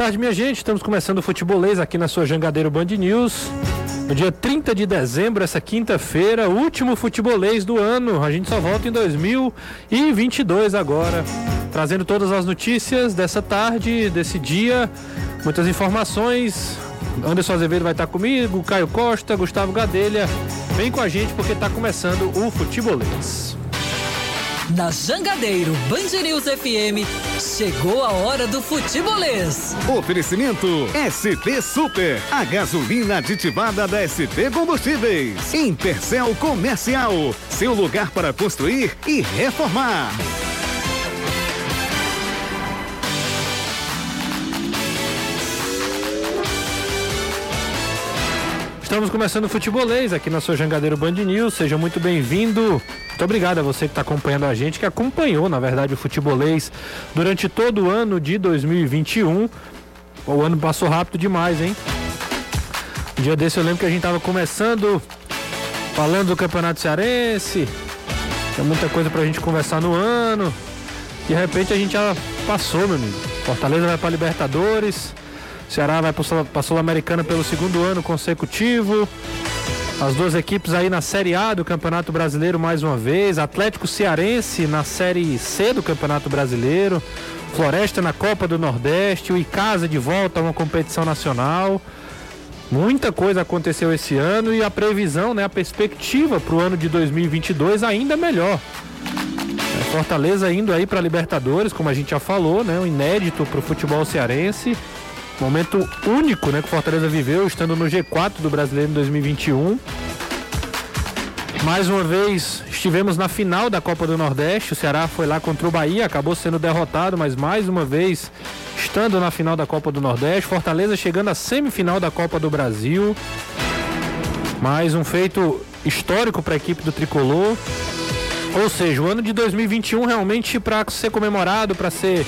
tarde, minha gente. Estamos começando o futebolês aqui na sua Jangadeiro Band News. No dia 30 de dezembro, essa quinta-feira, último futebolês do ano. A gente só volta em 2022 agora, trazendo todas as notícias dessa tarde, desse dia, muitas informações. Anderson Azevedo vai estar comigo, Caio Costa, Gustavo Gadelha. Vem com a gente porque está começando o futebolês. Na Jangadeiro Band News FM, chegou a hora do futebolês. Oferecimento SP Super, a gasolina aditivada da SP Combustíveis. Intercel Comercial, seu lugar para construir e reformar. Estamos começando o futebolês aqui na sua Jangadeiro Band News. Seja muito bem-vindo. Muito obrigado a você que está acompanhando a gente, que acompanhou, na verdade, o futebolês durante todo o ano de 2021. O ano passou rápido demais, hein? Um dia desse eu lembro que a gente estava começando falando do Campeonato Cearense. Tem muita coisa pra gente conversar no ano. De repente a gente já passou, meu amigo. Fortaleza vai para Libertadores. Ceará vai para a Sul-Americana pelo segundo ano consecutivo. As duas equipes aí na Série A do Campeonato Brasileiro mais uma vez. Atlético Cearense na Série C do Campeonato Brasileiro. Floresta na Copa do Nordeste. O Icasa de volta a uma competição nacional. Muita coisa aconteceu esse ano e a previsão, né, a perspectiva para o ano de 2022 ainda melhor. É, Fortaleza indo aí para Libertadores, como a gente já falou, né, um inédito para o futebol cearense. Momento único né, que o Fortaleza viveu, estando no G4 do Brasileiro em 2021. Mais uma vez estivemos na final da Copa do Nordeste. O Ceará foi lá contra o Bahia, acabou sendo derrotado, mas mais uma vez estando na final da Copa do Nordeste. Fortaleza chegando à semifinal da Copa do Brasil. Mais um feito histórico para a equipe do tricolor. Ou seja, o ano de 2021 realmente para ser comemorado, para ser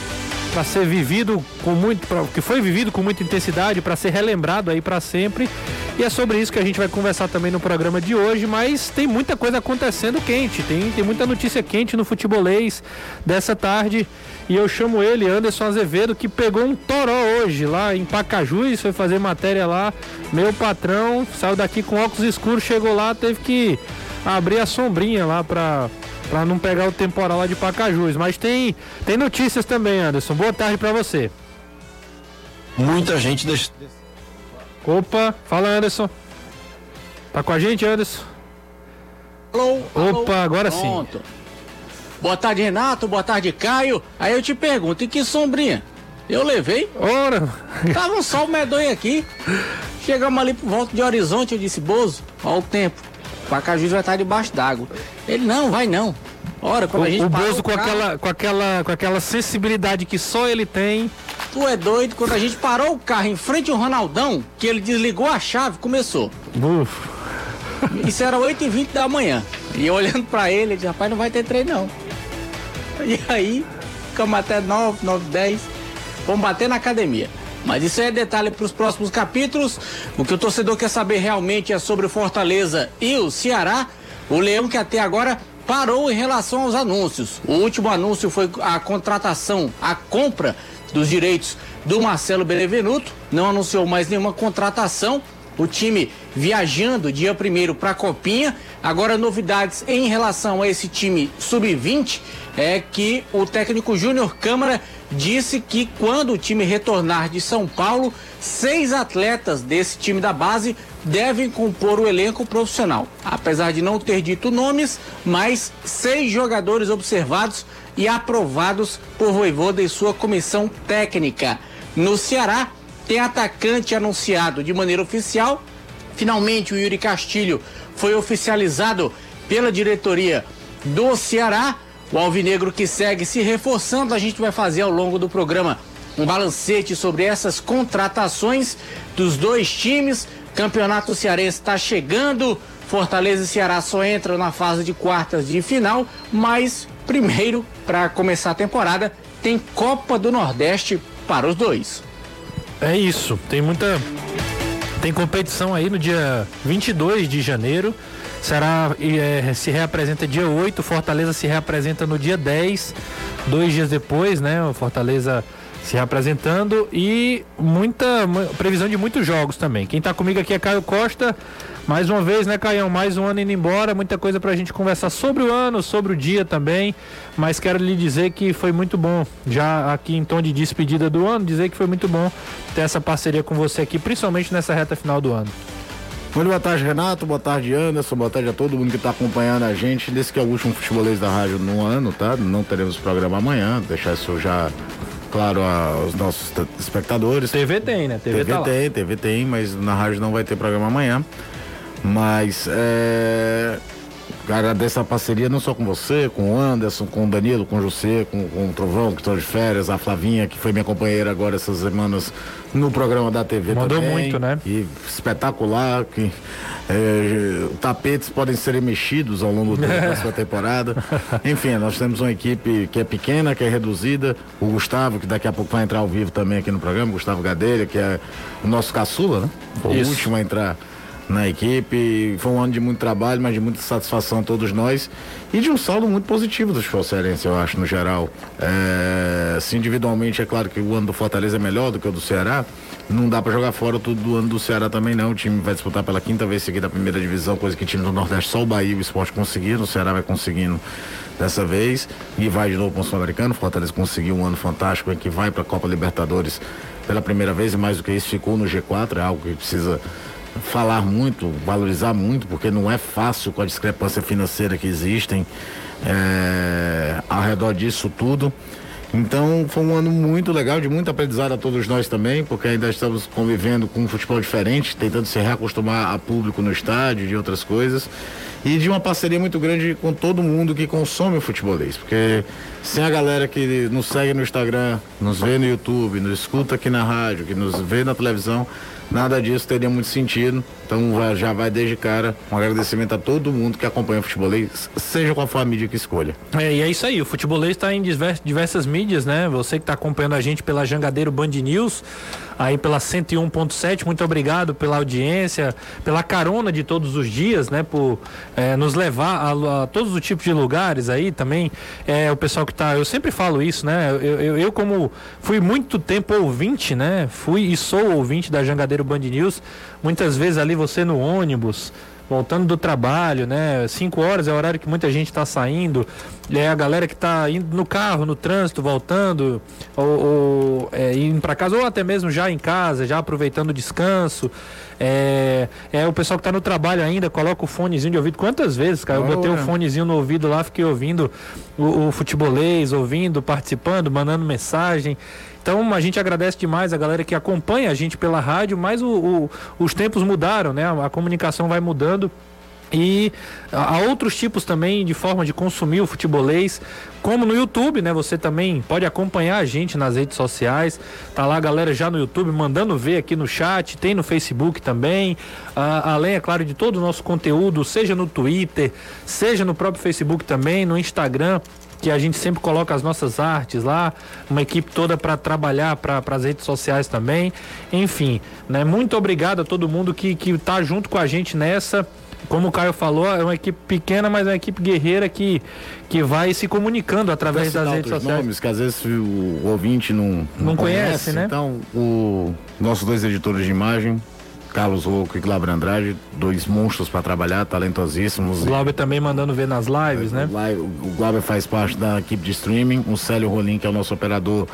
para ser vivido com muito, pra, que foi vivido com muita intensidade, para ser relembrado aí para sempre. E é sobre isso que a gente vai conversar também no programa de hoje, mas tem muita coisa acontecendo quente, tem, tem muita notícia quente no futebolês dessa tarde. E eu chamo ele, Anderson Azevedo, que pegou um toró hoje lá em Pacajus, foi fazer matéria lá. Meu patrão saiu daqui com óculos escuros, chegou lá, teve que abrir a sombrinha lá para para não pegar o temporal lá de Pacajus. Mas tem, tem notícias também, Anderson. Boa tarde para você. Muita gente deixa. Opa, fala Anderson. Tá com a gente, Anderson? Alô, Opa, alô. agora Pronto. sim. Boa tarde, Renato. Boa tarde, Caio. Aí eu te pergunto, e que sombrinha? Eu levei. Ora, Tava um sol medonho aqui. Chegamos ali por volta de Horizonte, eu disse, Bozo, olha o tempo. Pacajus vai estar debaixo d'água. Ele, não, vai não. Ora, quando a gente o, o Bozo o com carro, aquela, com, aquela, com aquela sensibilidade que só ele tem. Tu é doido, quando a gente parou o carro em frente ao Ronaldão, que ele desligou a chave, começou. Uf, Isso era 8h20 da manhã. E eu olhando pra ele, ele disse, rapaz, não vai ter treino não. E aí, ficamos até 9, 9, 10. Vamos bater na academia. Mas isso é detalhe para os próximos capítulos. O que o torcedor quer saber realmente é sobre o Fortaleza e o Ceará. O Leão que até agora parou em relação aos anúncios. O último anúncio foi a contratação, a compra dos direitos do Marcelo Benevenuto. Não anunciou mais nenhuma contratação. O time viajando dia primeiro para a Copinha. Agora novidades em relação a esse time sub-20 é que o técnico Júnior Câmara disse que quando o time retornar de São Paulo, seis atletas desse time da base devem compor o elenco profissional. Apesar de não ter dito nomes, mas seis jogadores observados e aprovados por Voivoda e sua comissão técnica. No Ceará, tem atacante anunciado de maneira oficial. Finalmente, o Yuri Castilho foi oficializado pela diretoria do Ceará. O Alvinegro que segue se reforçando, a gente vai fazer ao longo do programa um balancete sobre essas contratações dos dois times. Campeonato Cearense está chegando. Fortaleza e Ceará só entram na fase de quartas de final, mas primeiro, para começar a temporada, tem Copa do Nordeste para os dois. É isso. Tem muita. Tem competição aí no dia 22 de janeiro. Será, é, se reapresenta dia 8, Fortaleza se reapresenta no dia 10, dois dias depois, né? O Fortaleza se representando e muita previsão de muitos jogos também. Quem está comigo aqui é Caio Costa. Mais uma vez, né, Caião? Mais um ano indo embora, muita coisa para a gente conversar sobre o ano, sobre o dia também. Mas quero lhe dizer que foi muito bom, já aqui em tom de despedida do ano, dizer que foi muito bom ter essa parceria com você aqui, principalmente nessa reta final do ano. Muito boa tarde, Renato. Boa tarde, Anderson. Boa tarde a todo mundo que está acompanhando a gente. Desse que é o último futebolês da rádio no ano, tá? Não teremos programa amanhã. Deixar isso já claro aos nossos espectadores. TV tem, né? TV, TV tá tem, lá. TV tem, mas na rádio não vai ter programa amanhã. Mas é, agradeço a parceria não só com você, com o Anderson, com o Danilo, com o José, com, com o Trovão, que estou de férias, a Flavinha, que foi minha companheira agora essas semanas no programa da TV Mandou também. muito, né? E espetacular, que é, tapetes podem ser mexidos ao longo da sua temporada. Enfim, nós temos uma equipe que é pequena, que é reduzida. O Gustavo, que daqui a pouco vai entrar ao vivo também aqui no programa, Gustavo Gadelha, que é o nosso caçula, né? O último a entrar na equipe. Foi um ano de muito trabalho, mas de muita satisfação a todos nós e de um saldo muito positivo do futebol cearense, eu acho, no geral. É, se individualmente é claro que o ano do Fortaleza é melhor do que o do Ceará, não dá para jogar fora tudo do ano do Ceará também não. O time vai disputar pela quinta vez seguida a primeira divisão, coisa que time do Nordeste só o Bahia e o Esporte conseguiram, o Ceará vai conseguindo dessa vez e vai de novo para o Sul-Americano. Fortaleza conseguiu um ano fantástico em que vai para a Copa Libertadores pela primeira vez e mais do que isso ficou no G4, é algo que precisa falar muito, valorizar muito, porque não é fácil com a discrepância financeira que existem é, ao redor disso tudo. Então foi um ano muito legal, de muito aprendizado a todos nós também, porque ainda estamos convivendo com um futebol diferente, tentando se reacostumar a público no estádio, de outras coisas, e de uma parceria muito grande com todo mundo que consome o futebolês, porque sem a galera que nos segue no Instagram, nos vê no YouTube, nos escuta aqui na rádio, que nos vê na televisão, nada disso teria muito sentido. Então já vai desde cara um agradecimento a todo mundo que acompanha o futebolês, seja qual for a mídia que escolha. É, e é isso aí, o futebolês está em diversas mídias, né? Você que está acompanhando a gente pela Jangadeiro Band News, aí pela 101.7, muito obrigado pela audiência, pela carona de todos os dias, né? Por é, nos levar a, a, todos os tipos de lugares aí também. É, o pessoal que está, eu sempre falo isso, né? Eu, eu, eu, como fui muito tempo ouvinte, né? Fui e sou ouvinte da Jangadeiro Band News, muitas vezes ali você no ônibus, voltando do trabalho, né? Cinco horas é o horário que muita gente está saindo. É a galera que está indo no carro, no trânsito, voltando, ou, ou é, indo para casa, ou até mesmo já em casa, já aproveitando o descanso. É, é o pessoal que está no trabalho ainda, coloca o fonezinho de ouvido. Quantas vezes, cara? Eu botei o um fonezinho no ouvido lá, fiquei ouvindo o, o futebolês, ouvindo, participando, mandando mensagem. Então a gente agradece demais a galera que acompanha a gente pela rádio, mas o, o, os tempos mudaram, né? A, a comunicação vai mudando. E há outros tipos também de forma de consumir o futebolês, como no YouTube, né? Você também pode acompanhar a gente nas redes sociais. Tá lá a galera já no YouTube mandando ver aqui no chat, tem no Facebook também. Além, é claro, de todo o nosso conteúdo, seja no Twitter, seja no próprio Facebook também, no Instagram que a gente sempre coloca as nossas artes lá, uma equipe toda para trabalhar para as redes sociais também. Enfim, né? Muito obrigado a todo mundo que que tá junto com a gente nessa. Como o Caio falou, é uma equipe pequena, mas é uma equipe guerreira que, que vai se comunicando através das redes sociais. nomes que às vezes o ouvinte não, não, não conhece, conhece, né? Então, o nossos dois editores de imagem, Carlos Louco e Glauber Andrade, dois monstros para trabalhar, talentosíssimos. O Glauber também mandando ver nas lives, né? O Glauber faz parte da equipe de streaming, o Célio Rolim, que é o nosso operador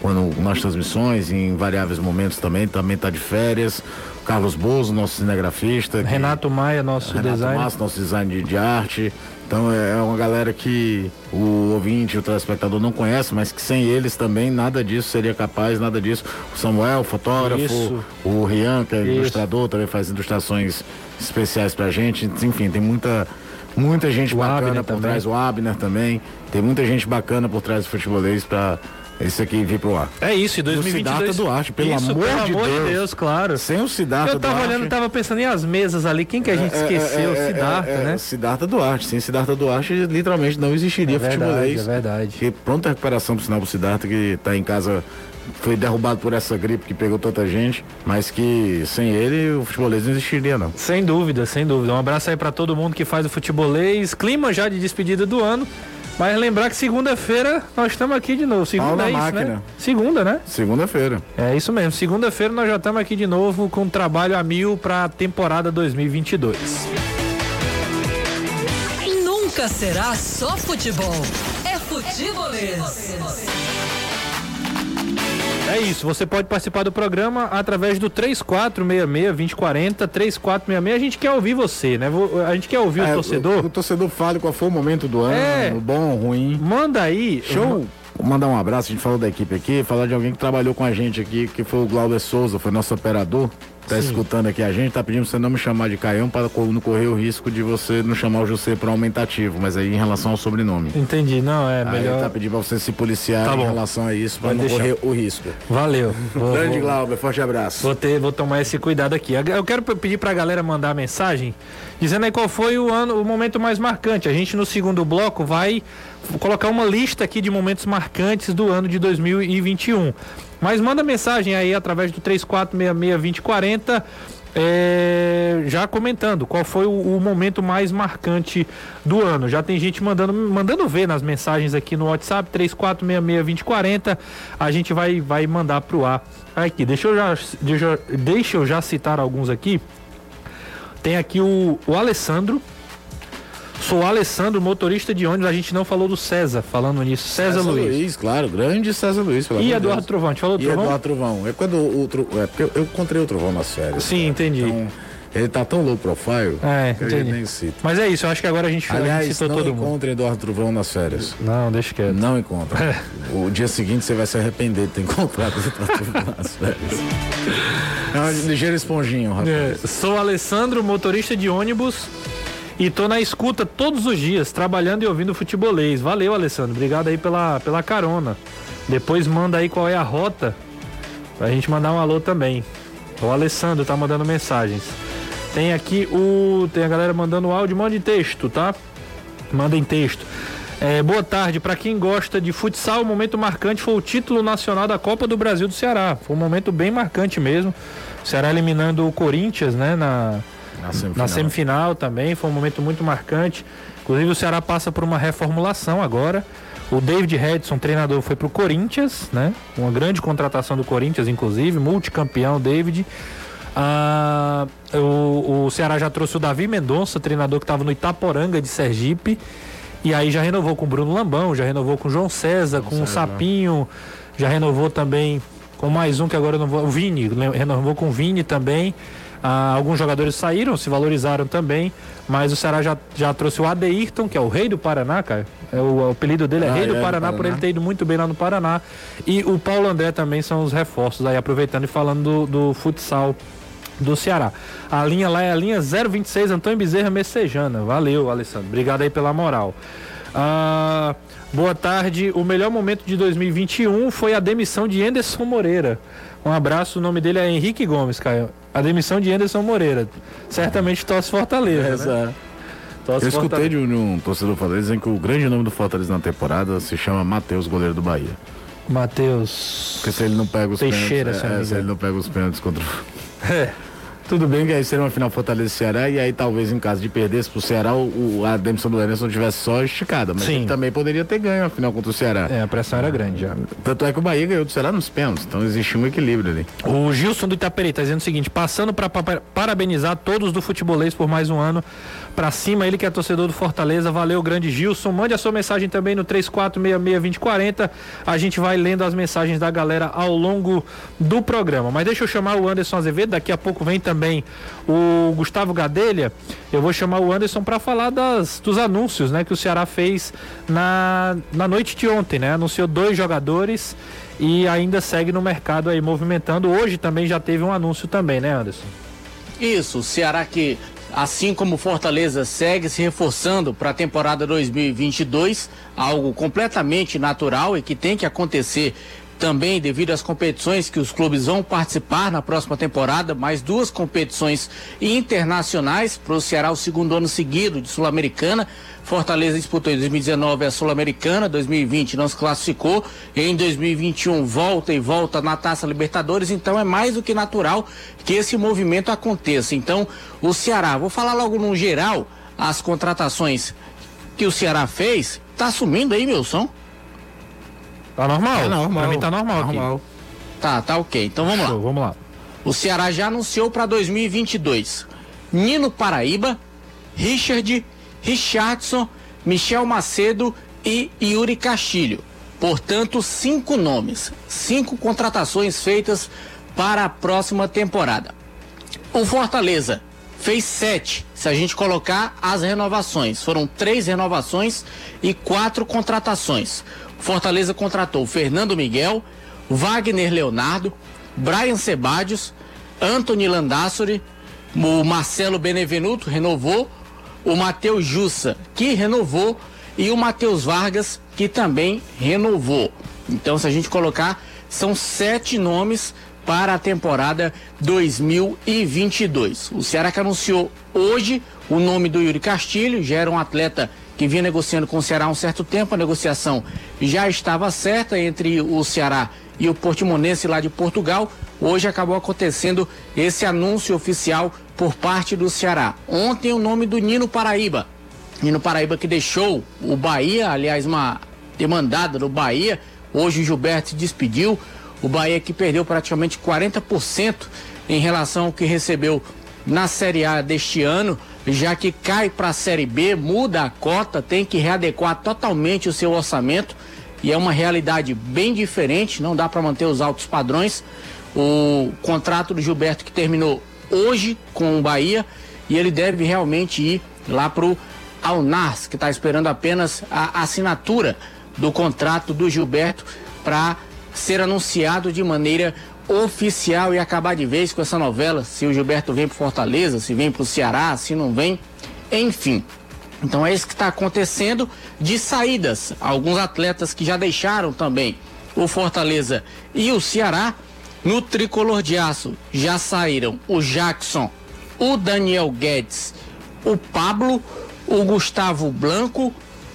quando nas transmissões, em variáveis momentos também, também está de férias. Carlos Bozo, nosso cinegrafista. Renato Maia, nosso Renato design. Massa, nosso design de, de arte. Então é, é uma galera que o ouvinte, o telespectador não conhece, mas que sem eles também nada disso seria capaz, nada disso. O Samuel, fotógrafo, Isso. o Rian, que é Isso. ilustrador, também faz ilustrações especiais pra gente. Enfim, tem muita muita gente o bacana Abner por também. trás, o Abner também. Tem muita gente bacana por trás do futebolês para esse aqui vir pro ar. É isso, em 2022. O Siddhartha Duarte, pelo isso, amor, pelo de, amor Deus. de Deus. claro. Sem o Siddhartha Eu tava Duarte... olhando, tava pensando em as mesas ali, quem que a gente é, é esqueceu? É, é, Siddhartha, é, né? Siddhartha Duarte. Sem Siddhartha Duarte, literalmente não existiria é verdade, futebolês. É verdade. Que pronta recuperação pro sinal pro Siddhartha, que tá em casa foi derrubado por essa gripe que pegou tanta gente, mas que sem ele o futebolês não existiria não. Sem dúvida, sem dúvida. Um abraço aí para todo mundo que faz o futebolês. Clima já de despedida do ano Mas lembrar que segunda-feira nós estamos aqui de novo. Segunda Pau na é isso, máquina. né? Segunda, né? Segunda-feira. É isso mesmo. Segunda-feira nós já estamos aqui de novo com trabalho a mil para a temporada 2022. Nunca será só futebol. É futebolês. É isso, você pode participar do programa através do 3466-2040, 3466. A gente quer ouvir você, né? A gente quer ouvir É, o torcedor. O, o torcedor fale qual foi o momento do ano, É. bom, ruim. Manda aí. Show! Mandar um abraço, a gente falou da equipe aqui, falar de alguém que trabalhou com a gente aqui, que foi o Glauber Souza, foi nosso operador. Tá escutando aqui a gente, tá pedindo pra você não me chamar de Caião para não correr o risco de você não chamar o José para aumentativo, mas aí em relação ao sobrenome. Entendi, não, é Aí melhor. tá pedindo pra você se policiar Tá em relação a isso, Pode não deixar. correr o risco. Valeu. Vou, Grande vou, Glauber, forte abraço. vou ter, vou tomar esse cuidado aqui. Eu quero pe- pedir pra galera mandar mensagem dizendo aí qual foi o ano, o momento mais marcante. A gente no segundo bloco vai colocar uma lista aqui de momentos marcantes do ano de 2021. Mas manda mensagem aí através do 34662040 é, já comentando qual foi o, o momento mais marcante do ano. Já tem gente mandando, mandando ver nas mensagens aqui no WhatsApp 34662040. A gente vai, vai mandar pro ar aqui. Deixa eu já, deixa, deixa eu já citar alguns aqui. Tem aqui o, o Alessandro. Sou o Alessandro, motorista de ônibus. A gente não falou do César, falando nisso. César, Luiz. claro, grande César Luiz. Pelo E Eduardo Deus. Trovão. A gente falou do E Trovão? Eduardo Trovão. É quando o, Tro- é porque eu, eu encontrei o Trovão nas férias. Sim, entendi. Então, ele tá tão low profile É, que eu nem cito. Mas é isso, eu acho que agora a gente, a gente Aliás, citou não todo mundo. Eduardo Trovão nas férias. Não, deixa quieto. Não encontra. o dia seguinte você vai se arrepender de ter encontrado o Eduardo Trovão nas férias. É uma ligeira esponjinha, rapaz. É, sou Alessandro, motorista de ônibus e tô na escuta todos os dias, trabalhando e ouvindo futebolês. Valeu, Alessandro. Obrigado aí pela, pela carona. Depois manda aí qual é a rota pra gente mandar um alô também. O Alessandro tá mandando mensagens. Tem aqui o. Tem a galera mandando áudio, mande texto, tá? Manda em texto. É, boa tarde, para quem gosta de futsal, o momento marcante foi o título nacional da Copa do Brasil do Ceará. Foi um momento bem marcante mesmo. O Ceará eliminando o Corinthians, né, na, Na semifinal. na semifinal também, foi um momento muito marcante. Inclusive o Ceará passa por uma reformulação agora. O David Redson, treinador, foi pro Corinthians, né? Uma grande contratação do Corinthians, inclusive, multicampeão David. Ah, o, o Ceará já trouxe o Davi Mendonça, treinador que estava no Itaporanga de Sergipe. E aí já renovou com o Bruno Lambão, já renovou com o João César, com o Sapinho, já renovou também com mais um que agora eu não vou. O Vini, le- renovou com o Vini também. Ah, alguns jogadores saíram, se valorizaram também, mas o Ceará já, já trouxe o Adeirton, que é o rei do Paraná, cara. É o, o apelido dele é Ah, rei do é, do Paraná, por Paraná. ele ter ido muito bem lá no Paraná. E o Paulo André também são os reforços aí, aproveitando e falando do, do futsal do Ceará. A linha lá é a linha 026 Antônio Bezerra Messejana. Valeu, Alessandro. Obrigado aí pela moral. Ah, boa tarde. O melhor momento de 2021 foi a demissão de Anderson Moreira. Um abraço, o nome dele é Henrique Gomes, Caio. A demissão de Anderson Moreira. Certamente torce Fortaleza. né? Torce Eu escutei Fortaleza. de um, de um torcedor Fortaleza dizendo que o grande nome do Fortaleza na temporada se chama Matheus, goleiro do Bahia. Matheus. Porque se ele não pega os Teixeira, pênaltis. É, se ele não pega os pênaltis contra o. É. Tudo bem que aí seria uma final Fortaleza e Ceará, e aí talvez em caso de perdesse pro Ceará, o, a demissão do Emerson tivesse só esticada. Mas Sim. ele também poderia ter ganho a final contra o Ceará. É, a pressão era grande já. Tanto é que o Bahia ganhou do Ceará nos pênaltis, então existia um equilíbrio ali. O Gilson do Itaperi tá dizendo o seguinte: passando para parabenizar todos do futebolês por mais um ano. Pra cima, ele que é torcedor do Fortaleza. Valeu, grande Gilson. Mande a sua mensagem também no 34662040. A gente vai lendo as mensagens da galera ao longo do programa. Mas deixa eu chamar o Anderson Azevedo. Daqui a pouco vem também o Gustavo Gadelha. Eu vou chamar o Anderson para falar das, dos anúncios né, que o Ceará fez na, na noite de ontem. Né? Anunciou dois jogadores e ainda segue no mercado aí movimentando. Hoje também já teve um anúncio também, né, Anderson? Isso, o Ceará que, assim como Fortaleza, segue se reforçando para a temporada 2022, algo completamente natural e que tem que acontecer também devido às competições que os clubes vão participar na próxima temporada, mais duas competições internacionais para o Ceará o segundo ano seguido de Sul-Americana. Fortaleza disputou em 2019 a Sul-Americana, 2020 não se classificou, em 2021 volta e volta na Taça Libertadores, então é mais do que natural que esse movimento aconteça. Então, o Ceará, vou falar logo no geral as contratações que o Ceará fez, tá sumindo aí meu som? Tá normal? É normal. Pra mim tá normal, normal. aqui. Tá, tá ok. Então vamos lá. Show, vamos lá. O Ceará já anunciou para 2022 Nino Paraíba, Richard, Richardson, Michel Macedo e Yuri Castilho. Portanto, cinco nomes, cinco contratações feitas para a próxima temporada. O Fortaleza fez sete, se a gente colocar as renovações. Foram três renovações e quatro contratações. Fortaleza contratou Fernando Miguel, Wagner Leonardo, Brian Sebadios, Anthony Landassori, o Marcelo Benevenuto renovou, o Matheus Jussa, que renovou, e o Matheus Vargas, que também renovou. Então, se a gente colocar, são sete nomes para a temporada 2022. O Ceará que anunciou hoje o nome do Yuri Castilho, já era um atleta que vinha negociando com o Ceará há um certo tempo, a negociação já estava certa entre o Ceará e o Portimonense lá de Portugal. Hoje acabou acontecendo esse anúncio oficial por parte do Ceará. Ontem o nome do Nino Paraíba. Nino Paraíba que deixou o Bahia, aliás, uma demandada do Bahia. Hoje o Gilberto se despediu. O Bahia que perdeu praticamente 40% em relação ao que recebeu na Série A deste ano, já que cai para a Série B, muda a cota, tem que readequar totalmente o seu orçamento e é uma realidade bem diferente, não dá para manter os altos padrões. O contrato do Gilberto que terminou hoje com o Bahia e ele deve realmente ir lá pro Alnars, que está esperando apenas a assinatura do contrato do Gilberto para ser anunciado de maneira oficial e acabar de vez com essa novela, se o Gilberto vem para Fortaleza, se vem para o Ceará, se não vem, enfim. Então é isso que está acontecendo de saídas. Alguns atletas que já deixaram também o Fortaleza e o Ceará no tricolor de aço já saíram o Jackson, o Daniel Guedes, o Pablo, o Gustavo Blanco,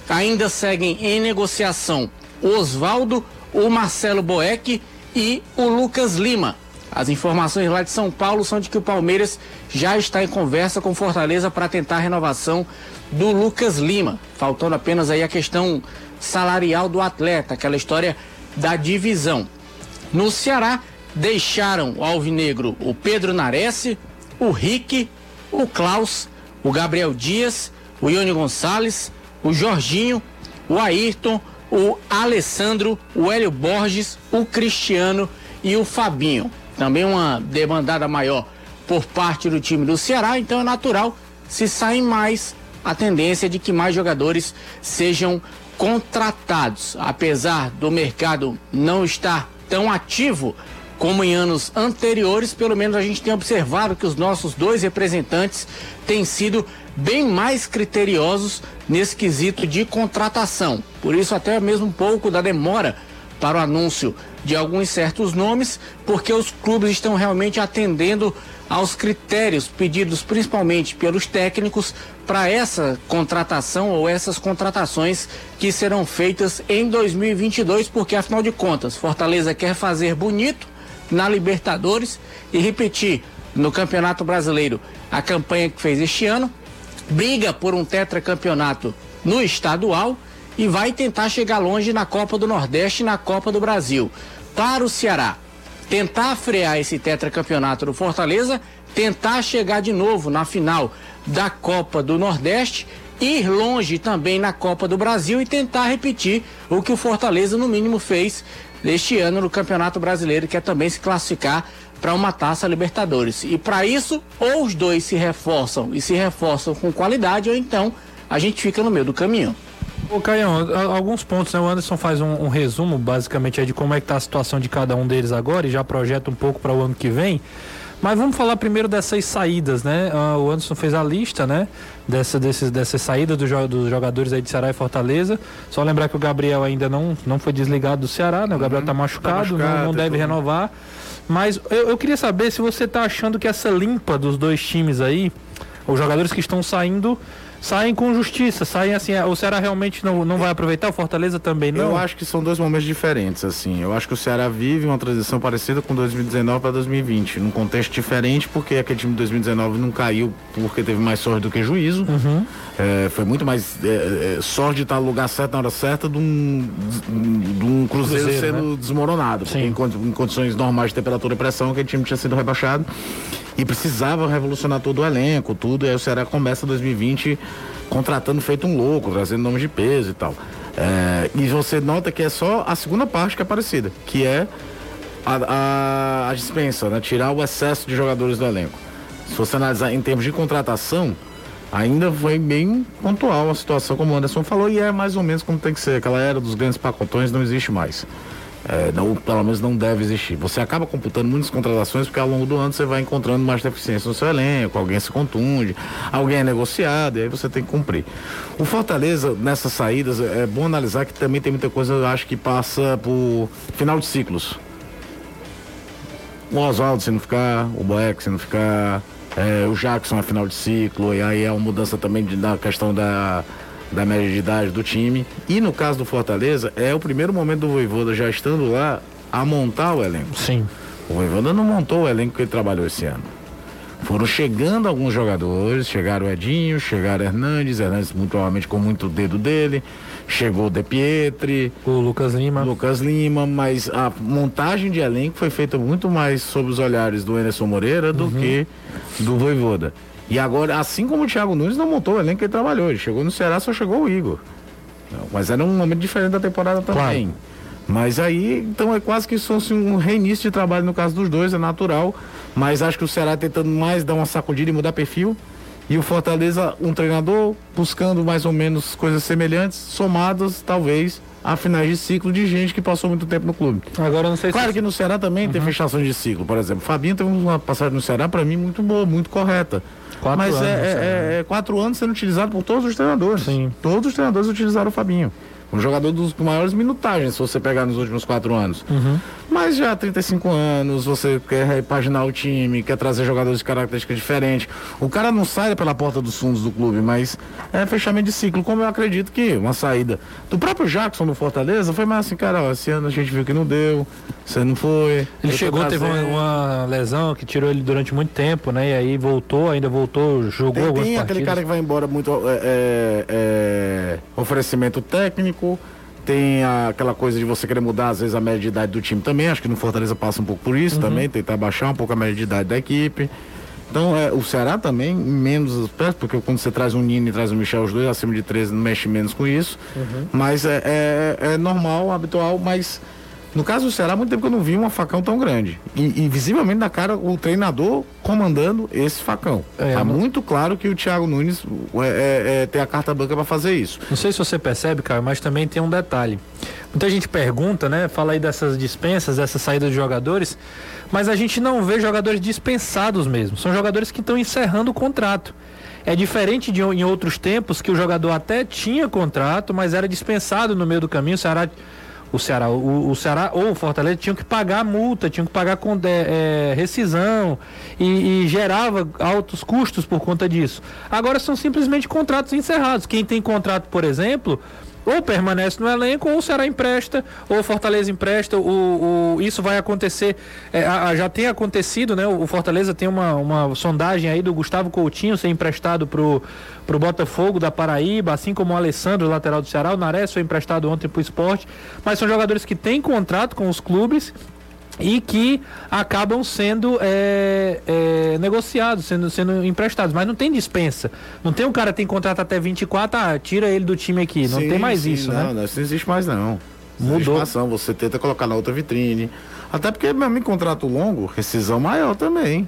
ainda seguem em negociação o Oswaldo, o Marcelo Boeck e o Lucas Lima. As informações lá de São Paulo são de que o Palmeiras já está em conversa com Fortaleza para tentar a renovação do Lucas Lima, faltando apenas aí a questão salarial do atleta, aquela história da divisão. No Ceará, deixaram o Alvinegro o Pedro Nares, o Rick, o Klaus, o Gabriel Dias, o Ione Gonçalves, o Jorginho, o Ayrton, o Alessandro, o Hélio Borges, o Cristiano e o Fabinho. Também uma demandada maior por parte do time do Ceará, então é natural se saem mais a tendência de que mais jogadores sejam contratados. Apesar do mercado não estar tão ativo como em anos anteriores, pelo menos a gente tem observado que os nossos dois representantes têm sido bem mais criteriosos nesse quesito de contratação. Por isso, até mesmo um pouco da demora para o anúncio de alguns certos nomes, porque os clubes estão realmente atendendo aos critérios pedidos principalmente pelos técnicos para essa contratação ou essas contratações que serão feitas em 2022, porque afinal de contas, Fortaleza quer fazer bonito na Libertadores e repetir no Campeonato Brasileiro a campanha que fez este ano, briga por um tetracampeonato no estadual e vai tentar chegar longe na Copa do Nordeste e na Copa do Brasil. Para o Ceará, tentar frear esse tetracampeonato do Fortaleza, tentar chegar de novo na final da Copa do Nordeste, ir longe também na Copa do Brasil e tentar repetir o que o Fortaleza no mínimo fez este ano no Campeonato Brasileiro, que é também se classificar para uma taça Libertadores. E para isso, ou os dois se reforçam e se reforçam com qualidade, ou então a gente fica no meio do caminho. Ô Caião, alguns pontos, né? O Anderson faz um, um resumo basicamente de como é que tá a situação de cada um deles agora e já projeta um pouco para o ano que vem. Mas vamos falar primeiro dessas saídas, né? Uh, o Anderson fez a lista, né? Dessa, desses, dessas saídas do, dos jogadores aí de Ceará e Fortaleza. Só lembrar que o Gabriel ainda não, não foi desligado do Ceará, né? O Gabriel uhum, tá machucado, tá machucado não, não deve renovar. Mas eu, eu queria saber se você tá achando que essa limpa dos dois times aí, os jogadores que estão saindo saem com justiça, saem assim, é, o Ceará realmente não, não vai aproveitar, o Fortaleza também não? Eu acho que são dois momentos diferentes, assim. Eu acho que o Ceará vive uma transição parecida com 2019 para 2020, num contexto diferente, porque aquele time de 2019 não caiu porque teve mais sorte do que juízo. Uhum. É, foi muito mais é, é, sorte de estar no lugar certo na hora certa de um, de um cruzeiro, Cruzeiro, sendo né? desmoronado. Em, em condições normais de temperatura e pressão, aquele time tinha sido rebaixado e precisava revolucionar todo o elenco, tudo. E aí o Ceará começa 2020 contratando feito um louco, trazendo nomes de peso e tal. É, e você nota que é só a segunda parte que é parecida, que é a, a- a dispensa, né? Tirar o excesso de jogadores do elenco. Se você analisar em termos de contratação, ainda foi bem pontual a situação, como o Anderson falou, e é mais ou menos como tem que ser. Aquela era dos grandes pacotões não existe mais. É, não, pelo menos não deve existir. Você acaba computando muitas contratações porque ao longo do ano você vai encontrando mais deficiências no seu elenco, alguém se contunde, alguém é negociado, e aí você tem que cumprir. O Fortaleza, nessas saídas, é bom analisar que também tem muita coisa, eu acho que passa por final de ciclos. O Oswaldo se não ficar, o Boeck se não ficar, é, o Jackson a final de ciclo, e aí é uma mudança também de- da questão da, da média de idade do time. E no caso do Fortaleza, é o primeiro momento do Voivoda já estando lá a montar o elenco. Sim. O Voivoda não montou o elenco que ele trabalhou esse ano. Foram chegando alguns jogadores, chegaram o Edinho, chegaram o Hernandes, Hernandes muito provavelmente com muito dedo dele, chegou o De Pietri, O Lucas Lima. Lucas Lima, mas a montagem de elenco foi feita muito mais sob os olhares do Anderson Moreira do que do Voivoda. E agora, assim como o Thiago Nunes não montou o elenco que ele trabalhou, ele chegou no Ceará, só chegou o Igor. Mas era um momento diferente da temporada também. Mas aí, então é quase que fosse um reinício de trabalho no caso dos dois, é natural. Mas acho que o Ceará tentando mais dar uma sacudida e mudar perfil. E o Fortaleza, um treinador buscando mais ou menos coisas semelhantes, somadas talvez a finais de ciclo de gente que passou muito tempo no clube. Agora não sei Claro se. que no Ceará também tem fechação de ciclo, por exemplo. Fabinho teve uma passagem no Ceará, para mim, muito boa, muito correta. Quatro Mas anos é, Ceará. é- é quatro anos sendo utilizado por todos os treinadores. Sim. Todos os treinadores utilizaram o Fabinho. Um jogador dos com maiores minutagens, se você pegar nos últimos quatro anos. Uhum. Mas já há 35 anos, você quer repaginar o time, quer trazer jogadores de características diferentes. O cara não sai pela porta dos fundos do clube, mas é fechamento de ciclo, como eu acredito que uma saída do próprio Jackson no Fortaleza foi mais assim, cara, ó, esse ano a gente viu que não deu, você não foi. Ele chegou, teve uma, uma lesão que tirou ele durante muito tempo, né? E aí voltou, ainda voltou, jogou Tem, algumas tem partidas. aquele cara que vai embora muito é, é, é, oferecimento técnico, tem aquela coisa de você querer mudar às vezes a média de idade do time também, acho que no Fortaleza passa um pouco por Uhum. isso também, tentar baixar um pouco a média de idade da equipe. Então é, o Ceará também, menos aspectos, porque quando você traz um Nino e traz um Michel, os dois acima de 13 não mexe menos com isso. Uhum. Mas é, é, é normal, habitual, mas no caso do Ceará, há muito tempo que eu não vi uma facão tão grande. E, e visivelmente na cara o treinador comandando esse facão. É, tá não- muito claro que o Thiago Nunes é, é, é, tem a carta branca para fazer isso. Não sei se você percebe, cara, mas também tem um detalhe. Muita gente pergunta, né? Fala aí dessas dispensas, dessa saída de jogadores, mas a gente não vê jogadores dispensados mesmo. São jogadores que estão encerrando o contrato. É diferente de em outros tempos que o jogador até tinha contrato, mas era dispensado no meio do caminho. O Ceará, o Ceará, o, o Ceará ou o Fortaleza tinham que pagar multa, tinham que pagar com, é, rescisão e, e gerava altos custos por conta disso. Agora são simplesmente contratos encerrados. Quem tem contrato, por exemplo, ou permanece no elenco, ou o Ceará empresta, ou Fortaleza empresta. O, o- isso vai acontecer, é, a- já tem acontecido, né? O, o Fortaleza tem uma, uma sondagem aí do Gustavo Coutinho ser emprestado pro, pro Botafogo da Paraíba, assim como o Alessandro, lateral do Ceará. O Nares foi emprestado ontem pro esporte. Mas são jogadores que têm contrato com os clubes e que acabam sendo é, é, negociados, sendo, sendo emprestados, mas não tem dispensa. Não tem um cara que tem contrato até 24, ah, tira ele do time aqui. Não Sim, tem mais sim, isso, não, né? Não, isso não existe mais não. Mudou. Existe você tenta colocar na outra vitrine. Até porque mesmo em contrato longo, rescisão maior também.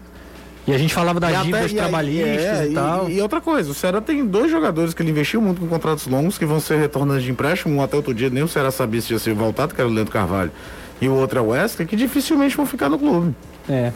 E a gente falava das E até- dívidas e aí- trabalhistas é, e, tal. E, outra coisa, o Ceará tem dois jogadores que ele investiu muito com contratos longos que vão ser retornados de empréstimo. Um até outro dia nem o Ceará sabia se ia ser voltado, que era o Leandro Carvalho. E o outro é o Wesley, que dificilmente vão ficar no clube. É.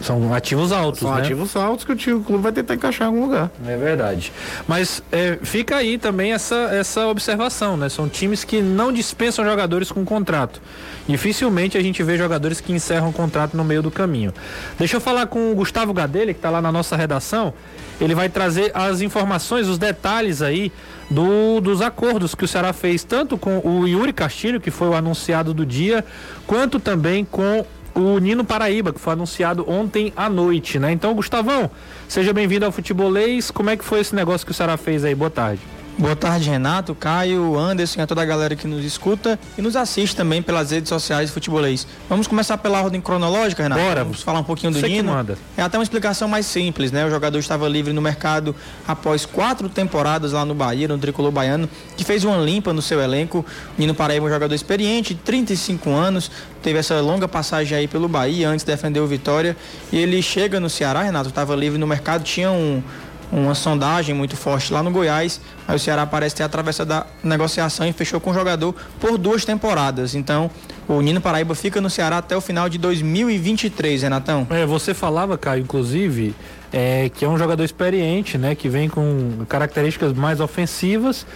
São ativos altos, São né? ativos altos que o, time, o clube vai tentar encaixar em algum lugar. É verdade. Mas é, fica aí também essa, essa observação, né? São times que não dispensam jogadores com contrato. Dificilmente a gente vê jogadores que encerram o contrato no meio do caminho. Deixa eu falar com o Gustavo Gadelha, que está lá na nossa redação. Ele vai trazer as informações, os detalhes aí do, dos acordos que o Ceará fez, tanto com o Yuri Castilho, que foi o anunciado do dia, quanto também com o Nino Paraíba, que foi anunciado ontem à noite, né? Então, Gustavão, seja bem-vindo ao Futebolês. Como é que foi esse negócio que o Ceará fez aí? Boa tarde. Boa tarde, Renato, Caio, Anderson e a toda a galera que nos escuta e nos assiste também pelas redes sociais futebolês. Vamos começar pela ordem cronológica, Renato? Bora. Vamos falar um pouquinho do Você Nino. É até uma explicação mais simples, né? O jogador estava livre no mercado após quatro temporadas lá no Bahia, no Tricolor Baiano, que fez uma limpa no seu elenco. O Nino Paraíba é um jogador experiente, 35 anos, teve essa longa passagem aí pelo Bahia, antes defendeu o Vitória. E ele chega no Ceará, Renato, estava livre no mercado, tinha um uma sondagem muito forte lá no Goiás. Aí o Ceará parece ter atravessado a negociação e fechou com o jogador por duas temporadas. Então, o Nino Paraíba fica no Ceará até o final de 2023, Renatão. É, você falava, Caio, inclusive, é, que é um jogador experiente, né? Que vem com características mais ofensivas,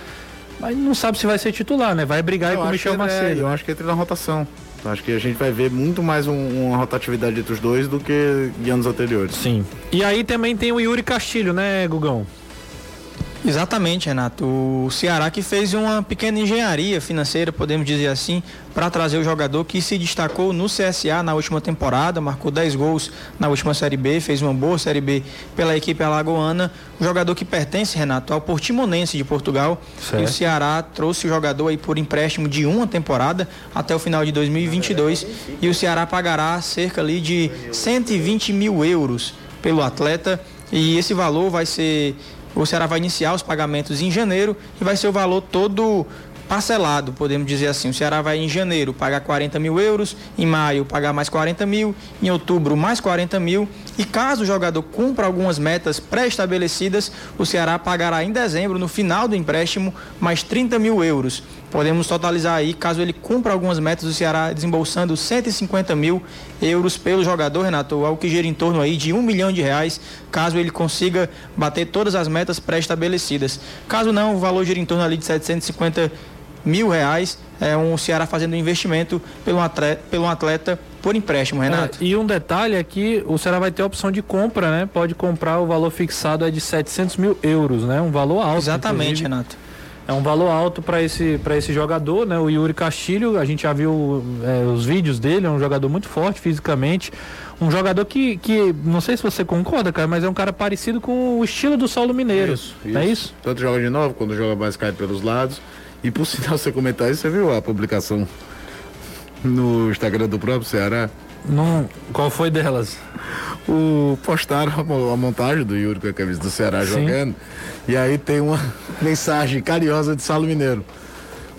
mas não sabe se vai ser titular, né? Vai brigar aí com o Michel é- Macedo. eu acho que entra na rotação. Eu Acho que a gente vai ver muito mais um- uma rotatividade entre os dois do que de anos anteriores. Sim. E aí também tem o Yuri Castilho, né, Gugão? Exatamente, Renato. O Ceará que fez uma pequena engenharia financeira, podemos dizer assim, para trazer o jogador que se destacou no CSA na última temporada, marcou 10 gols na última Série B, fez uma boa Série B pela equipe alagoana. O jogador que pertence, Renato, ao Portimonense de Portugal. Certo. E o Ceará trouxe o jogador aí por empréstimo de uma temporada até o final de 2022. E o Ceará pagará cerca ali de 120 mil euros pelo atleta. E esse valor vai ser o Ceará vai iniciar os pagamentos em janeiro e vai ser o valor todo parcelado, podemos dizer assim. O Ceará vai em janeiro pagar 40 mil euros, em maio pagar mais 40 mil, em outubro mais 40 mil. E caso o jogador cumpra algumas metas pré-estabelecidas, o Ceará pagará em dezembro, no final do empréstimo, mais 30 mil euros. Podemos totalizar aí, caso ele cumpra algumas metas, o Ceará desembolsando 150 mil euros pelo jogador, Renato, algo que gira em torno aí de um milhão de reais, caso ele consiga bater todas as metas pré-estabelecidas. Caso não, o valor gira em torno ali de 750 mil reais, é um Ceará fazendo um investimento pelo atleta, pelo atleta por empréstimo, Renato. É, e um detalhe é que o Ceará vai ter a opção de compra, né? Pode comprar, o valor fixado é de 700 mil euros, né? Um valor alto. Exatamente, inclusive. Renato. É um valor alto para esse, pra esse jogador, né? O Yuri Castilho, a gente já viu é, os vídeos dele, é um jogador muito forte fisicamente. Um jogador que, que, não sei se você concorda, cara, mas é um cara parecido com o estilo do Saulo Mineiro. Não é isso? Tanto joga de novo, quando joga mais cai pelos lados. E por sinal, você comentar isso, você viu a publicação no Instagram do próprio Ceará? Não, qual foi delas? O, postaram a, a montagem do Yuri com a camisa do Ceará Sim. jogando. E aí tem uma mensagem carinhosa de Salo Mineiro.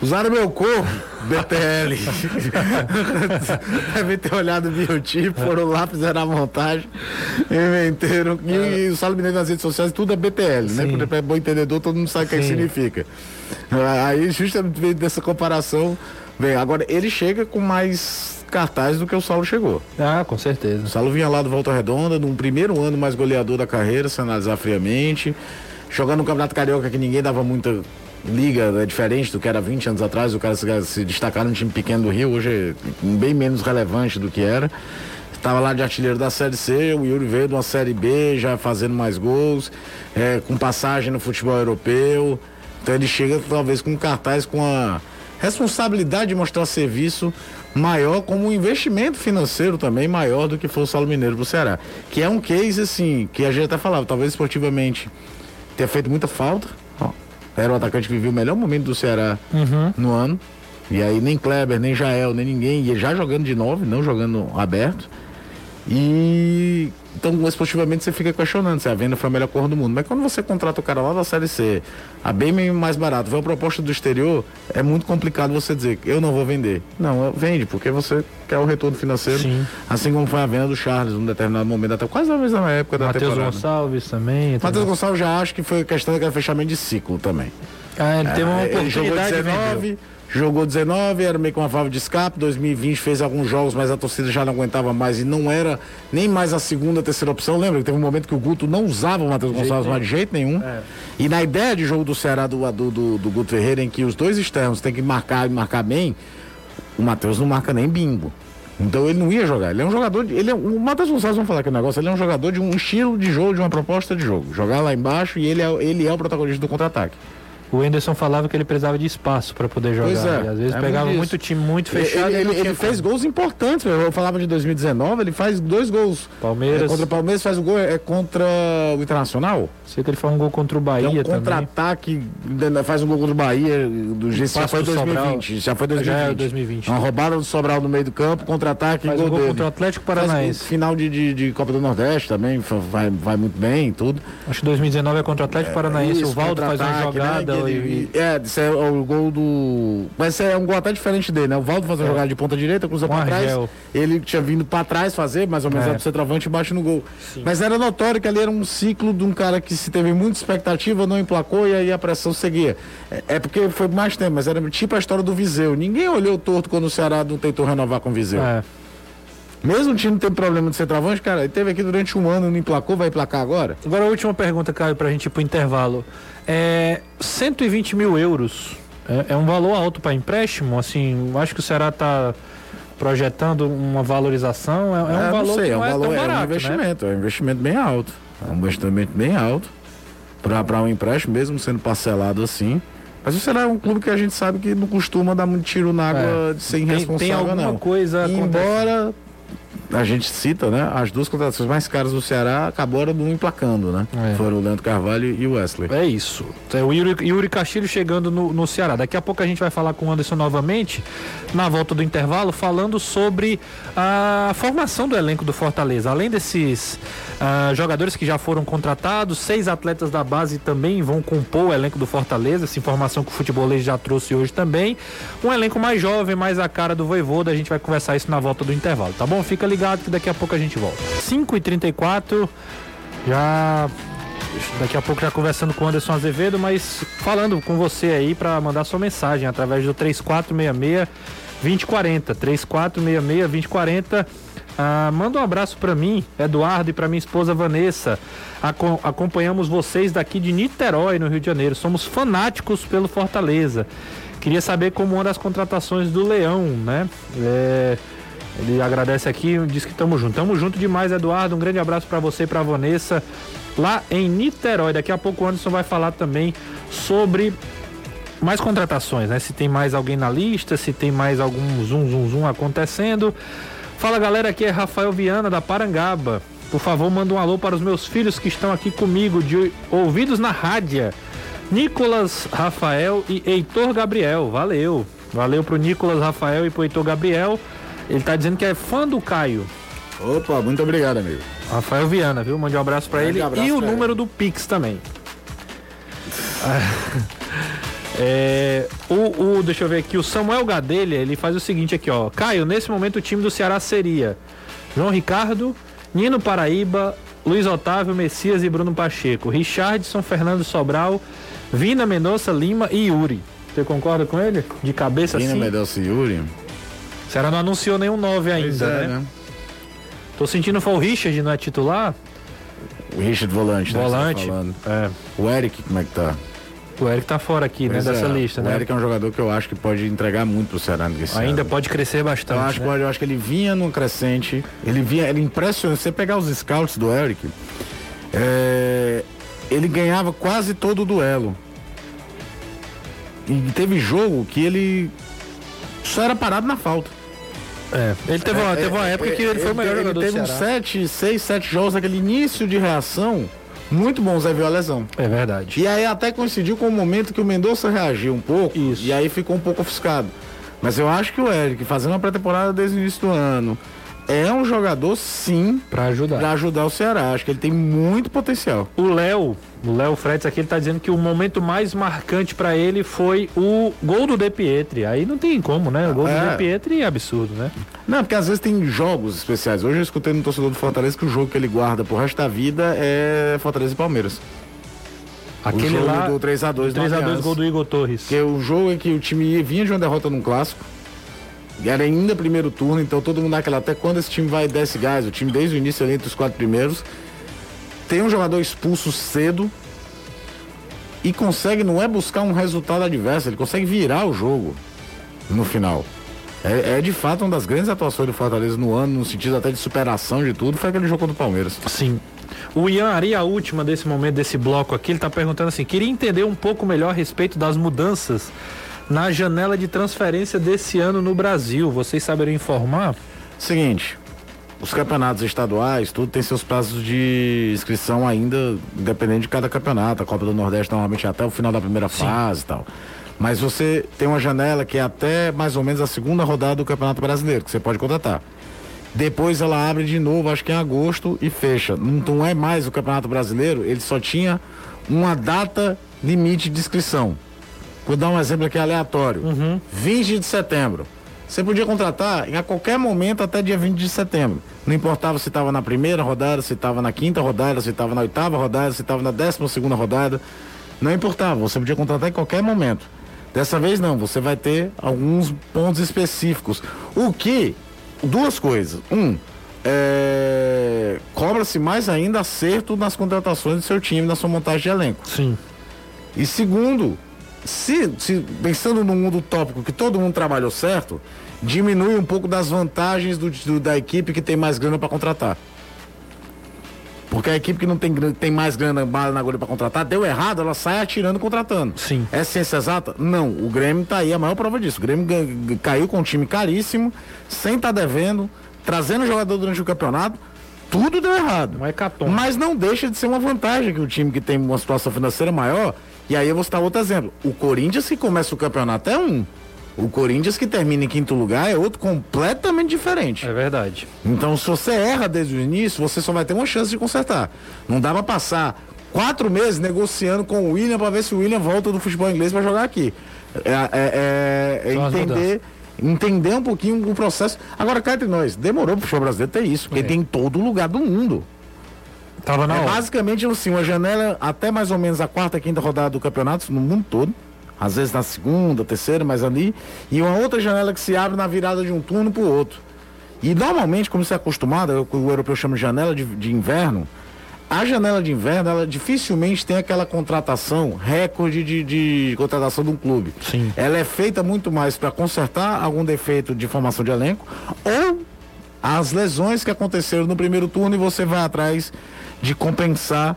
Usaram meu corpo, BTL. Devem ter olhado o biotipo, foram lá, fizeram a montagem, inventeram. E, e o Salo Mineiro nas redes sociais tudo é BTL, né? Sim. Porque é bom entendedor, todo mundo sabe o que, é significa. Aí, justamente veio dessa comparação, vem. Agora, ele chega com mais cartaz do que o Saulo chegou. Ah, com certeza. O Saulo vinha lá do Volta Redonda, num primeiro ano mais goleador da carreira, se analisar friamente. Jogando no Campeonato Carioca que ninguém dava muita liga, é diferente do que era 20 anos atrás, o cara se, se destacar num time pequeno do Rio, hoje é bem menos relevante do que era. Estava lá de artilheiro da Série C, o Yuri veio de uma Série B, já fazendo mais gols, é, com passagem no futebol europeu. Então ele chega talvez com cartaz com a responsabilidade de mostrar serviço maior como um investimento financeiro também maior do que foi o Saulo Mineiro pro Ceará. Que é um case assim, que a gente até falava, talvez esportivamente tenha feito muita falta. Era o atacante que viveu o melhor momento do Ceará no ano. E aí nem Kleber, nem Jael, nem ninguém, e já jogando de nove, não jogando aberto. E então esportivamente você fica questionando se a venda foi a melhor cor do mundo. Mas quando você contrata o cara lá da série C, a bem mais barato, vem uma proposta do exterior, é muito complicado você dizer que eu não vou vender. Não, vende, porque você quer o retorno financeiro. Sim. Assim como foi a venda do Charles num determinado momento, até quase na mesma época da Matheus temporada. Gonçalves também. Matheus Gonçalves já acho que foi questão daquele fechamento de ciclo também. Ah, ele teve uma É, ele jogou oportunidade de 19, vender. Jogou 19, era meio que uma válvula de escape. 2020 fez alguns jogos, mas a torcida já não aguentava mais e não era nem mais a segunda, terceira opção. Lembra que teve um momento que o Guto não usava o Matheus Gonçalves mais de jeito nenhum. É. E na ideia de jogo do Ceará do, do, do, do Guto Ferreira, em que os dois externos têm que marcar e marcar bem, o Matheus não marca nem bingo. Então ele não ia jogar. Ele é um jogador. De, ele é, o Matheus Gonçalves, vamos falar aqui um negócio, ele é um jogador de um estilo de jogo, de uma proposta de jogo. Jogar lá embaixo e ele é, ele é o protagonista do contra-ataque. O Enderson falava que ele precisava de espaço para poder jogar. Pois é, E às vezes é pegava muito time muito fechado. Ele, ele- ele fez gols importantes. Eu falava de 2019, ele faz dois gols. Palmeiras. É, contra o Palmeiras faz o gol, é contra o Internacional. Sei que ele faz um gol contra o É Bahia um também. contra-ataque, né, faz um gol contra o Bahia, do jeito já foi do 2020. Já foi Já 2020. é 2020. Uma roubada do Sobral no meio do campo, contra-ataque, Faz gol, um gol dele. contra o Atlético Paranaense. final de, de, de Copa do Nordeste também, vai, vai muito bem, tudo. Acho que 2019 é contra o Atlético Paranaense. Isso, o Valdo faz uma jogada. né? E- É, isso é o gol do. Mas esse é um gol até diferente dele, né? O Valdo faz uma jogada de ponta direita, cruza Com pra trás. Argel. Ele tinha vindo pra trás fazer, mais ou menos É. é. pro centroavante e bate no gol. Mas era notório que ali era um ciclo de um cara que se teve muita expectativa, não emplacou e aí a pressão seguia. É, é porque foi mais tempo, mas era tipo a história do Viseu. Ninguém olhou torto quando o Ceará não tentou renovar com o Viseu. É. Mesmo o time tendo problema de centroavante, cara, ele teve aqui durante um ano, não emplacou, vai emplacar agora? Agora a última pergunta, Caio, pra gente ir pro intervalo. É, 120 mil euros é, é um valor alto para empréstimo? Assim, acho que o Ceará tá projetando uma valorização. É, é um Ah, valor sei, que é um não é valor, tão é um barato, né? investimento, é um investimento bem alto. É um investimento bem alto para um empréstimo, mesmo sendo parcelado assim. Mas o Ceará é um clube que a gente sabe que não costuma dar muito tiro na água de ser É. Tem, tem alguma não. coisa E acontecendo. embora a gente cita, né, as duas contratações mais caras do Ceará acabaram não emplacando, né? É. Foram o Leandro Carvalho e o Wesley. É isso. É o Yuri, Yuri Castilho chegando no, no Ceará. Daqui a pouco a gente vai falar com o Anderson novamente, na volta do intervalo, falando sobre a formação do elenco do Fortaleza. Além desses ah, jogadores que já foram contratados, seis atletas da base também vão compor o elenco do Fortaleza. Essa informação que o futebolês já trouxe hoje também. Um elenco mais jovem, mais a cara do Voivoda. A gente vai conversar isso na volta do intervalo, tá bom? Fica ligado que daqui a pouco a gente volta. 5h34, já Daqui a pouco já conversando com o Anderson Azevedo, mas falando com você aí para mandar sua mensagem através do 3466 2040. 3466 2040. Ah, manda um abraço para mim, Eduardo, e para minha esposa Vanessa. Aco- acompanhamos vocês daqui de Niterói, no Rio de Janeiro. Somos fanáticos pelo Fortaleza. Queria saber como anda as contratações do Leão, né? É, ele agradece aqui, diz que estamos juntos. Tamo junto demais, Eduardo. Um grande abraço para você e para Vanessa lá em Niterói. Daqui a pouco o Anderson vai falar também sobre mais contratações, né? Se tem mais alguém na lista, se tem mais algum zoom, zoom, zoom acontecendo. Fala galera, aqui é Rafael Viana da Parangaba. Por favor, manda um alô para os meus filhos que estão aqui comigo, de ouvidos na rádio. Nicolas Rafael e Heitor Gabriel. Valeu. Valeu pro Nicolas Rafael e pro Heitor Gabriel. Ele tá dizendo que é fã do Caio. Opa, muito obrigado, amigo. Rafael Viana, viu? Mande um abraço Grande ele abraço e o pra ele. número do Pix também. É, o, o- deixa eu ver aqui, o Samuel Gadelha, ele faz o seguinte aqui, ó. Caio, nesse momento o time do Ceará seria João Ricardo, Nino Paraíba, Luiz Otávio, Messias e Bruno Pacheco, Richardson, Fernando Sobral, Vina Mendonça, Lima e Yuri. Você concorda com ele? De cabeça Vina assim? Medelci Yuri. O Ceará não anunciou nenhum 9 ainda, é, né? né? Tô sentindo foi o Richard, não é titular? O Richard Volante, né, tá Volante. falando. É. O Eric, como é que tá? O Eric tá fora aqui, Pois né, dessa é, lista, o né? Eric é um jogador que eu acho que pode entregar muito pro Ceará nesse Ainda ano. pode crescer bastante. Eu acho, que né? pode- eu acho que ele vinha num crescente, ele vinha, ele impressiona. Se você pegar os scouts do Eric, é, ele ganhava quase todo o duelo. E teve jogo que ele só era parado na falta. É, Ele teve, uma, teve uma época que ele foi o melhor ele jogador teve do uns Ceará. sete, seis, sete jogos, aquele início de reação muito bons, aí veio a lesão. É verdade. E aí até coincidiu com o momento que o Mendonça reagiu um pouco Isso. e aí ficou um pouco ofuscado. Mas eu acho que o Eric, fazendo uma pré-temporada desde o início do ano, é um jogador sim Pra ajudar. para ajudar o Ceará. Acho que ele tem muito potencial. O Léo, o Léo Fretes aqui, ele tá dizendo que o momento mais marcante pra ele foi o gol do De Pietri. Aí não tem como, né? O gol do É. De Pietri é absurdo, né? Não, porque às vezes tem jogos especiais. Hoje eu escutei no torcedor do Fortaleza que o jogo que ele guarda pro resto da vida é Fortaleza e Palmeiras. Aquele o jogo lá, do 3x2 3x2 gol do Igor Torres. Que é o jogo em que o time vinha de uma derrota num clássico. E era ainda primeiro turno, então todo mundo naquela até quando esse time vai desce gás, o time desde o início ali entre os quatro primeiros. Tem um jogador expulso cedo e consegue, não é buscar um resultado adverso, ele consegue virar o jogo no final. É, é, de fato uma das grandes atuações do Fortaleza no ano, no sentido até de superação de tudo, foi aquele jogo contra o Palmeiras. Sim. O Ian Ari, a última desse momento, desse bloco aqui, ele está perguntando assim: queria entender um pouco melhor a respeito das mudanças na janela de transferência desse ano no Brasil. Vocês saberiam informar? Seguinte, os campeonatos estaduais, tudo tem seus prazos de inscrição ainda, independente de cada campeonato. A Copa do Nordeste normalmente é até o final da primeira Sim. fase e tal. Mas você tem uma janela que é até mais ou menos a segunda rodada do Campeonato Brasileiro, que você pode contratar. Depois ela abre de novo, acho que em agosto, e fecha. Não é mais o Campeonato Brasileiro, ele só tinha uma data limite de inscrição. Vou dar um exemplo aqui aleatório. Uhum. 20 de setembro. Você podia contratar a qualquer momento até dia 20 de setembro. Não importava se estava na primeira rodada, se estava na quinta rodada, se estava na oitava rodada, se estava na décima segunda rodada. Não importava, você podia contratar em qualquer momento. Dessa vez não, você vai ter alguns pontos específicos. O que, duas coisas. Um, é, cobra-se mais ainda acerto nas contratações do seu time, na sua montagem de elenco. Sim. E segundo, se, se pensando no mundo tópico que todo mundo trabalhou certo, diminui um pouco das vantagens do, do da equipe que tem mais grana para contratar. Porque a equipe que não tem, tem mais grana bala na agulha para contratar, deu errado, ela sai atirando contratando. Sim. É ciência exata? Não. O Grêmio tá aí, a maior prova disso. O Grêmio caiu com um time caríssimo, sem estar tá devendo, trazendo jogador durante o campeonato. Tudo deu errado. Não é Mas não deixa de ser uma vantagem que o time que tem uma situação financeira maior. E aí eu vou citar outro exemplo. O Corinthians que começa o campeonato é um. O Corinthians que termina em quinto lugar é outro completamente diferente. É verdade. Então, se você erra desde o início, você só vai ter uma chance de consertar. Não dá pra passar quatro meses negociando com o William para ver se o William volta do futebol inglês para jogar aqui. É, é, é, é entender, entender um pouquinho o processo. Agora, cá entre nós, demorou pro futebol brasileiro ter isso, porque é. tem em todo lugar do mundo. Tava na é hora. basicamente assim, uma janela até mais ou menos a quarta, quinta rodada do campeonato no mundo todo às vezes na segunda, terceira, mas ali, e uma outra janela que se abre na virada de um turno para o outro. E normalmente, como você é acostumado, o europeu chama de janela de, de inverno, a janela de inverno, ela dificilmente tem aquela contratação, recorde de, de contratação de um clube. Sim. Ela é feita muito mais para consertar algum defeito de formação de elenco ou as lesões que aconteceram no primeiro turno e você vai atrás de compensar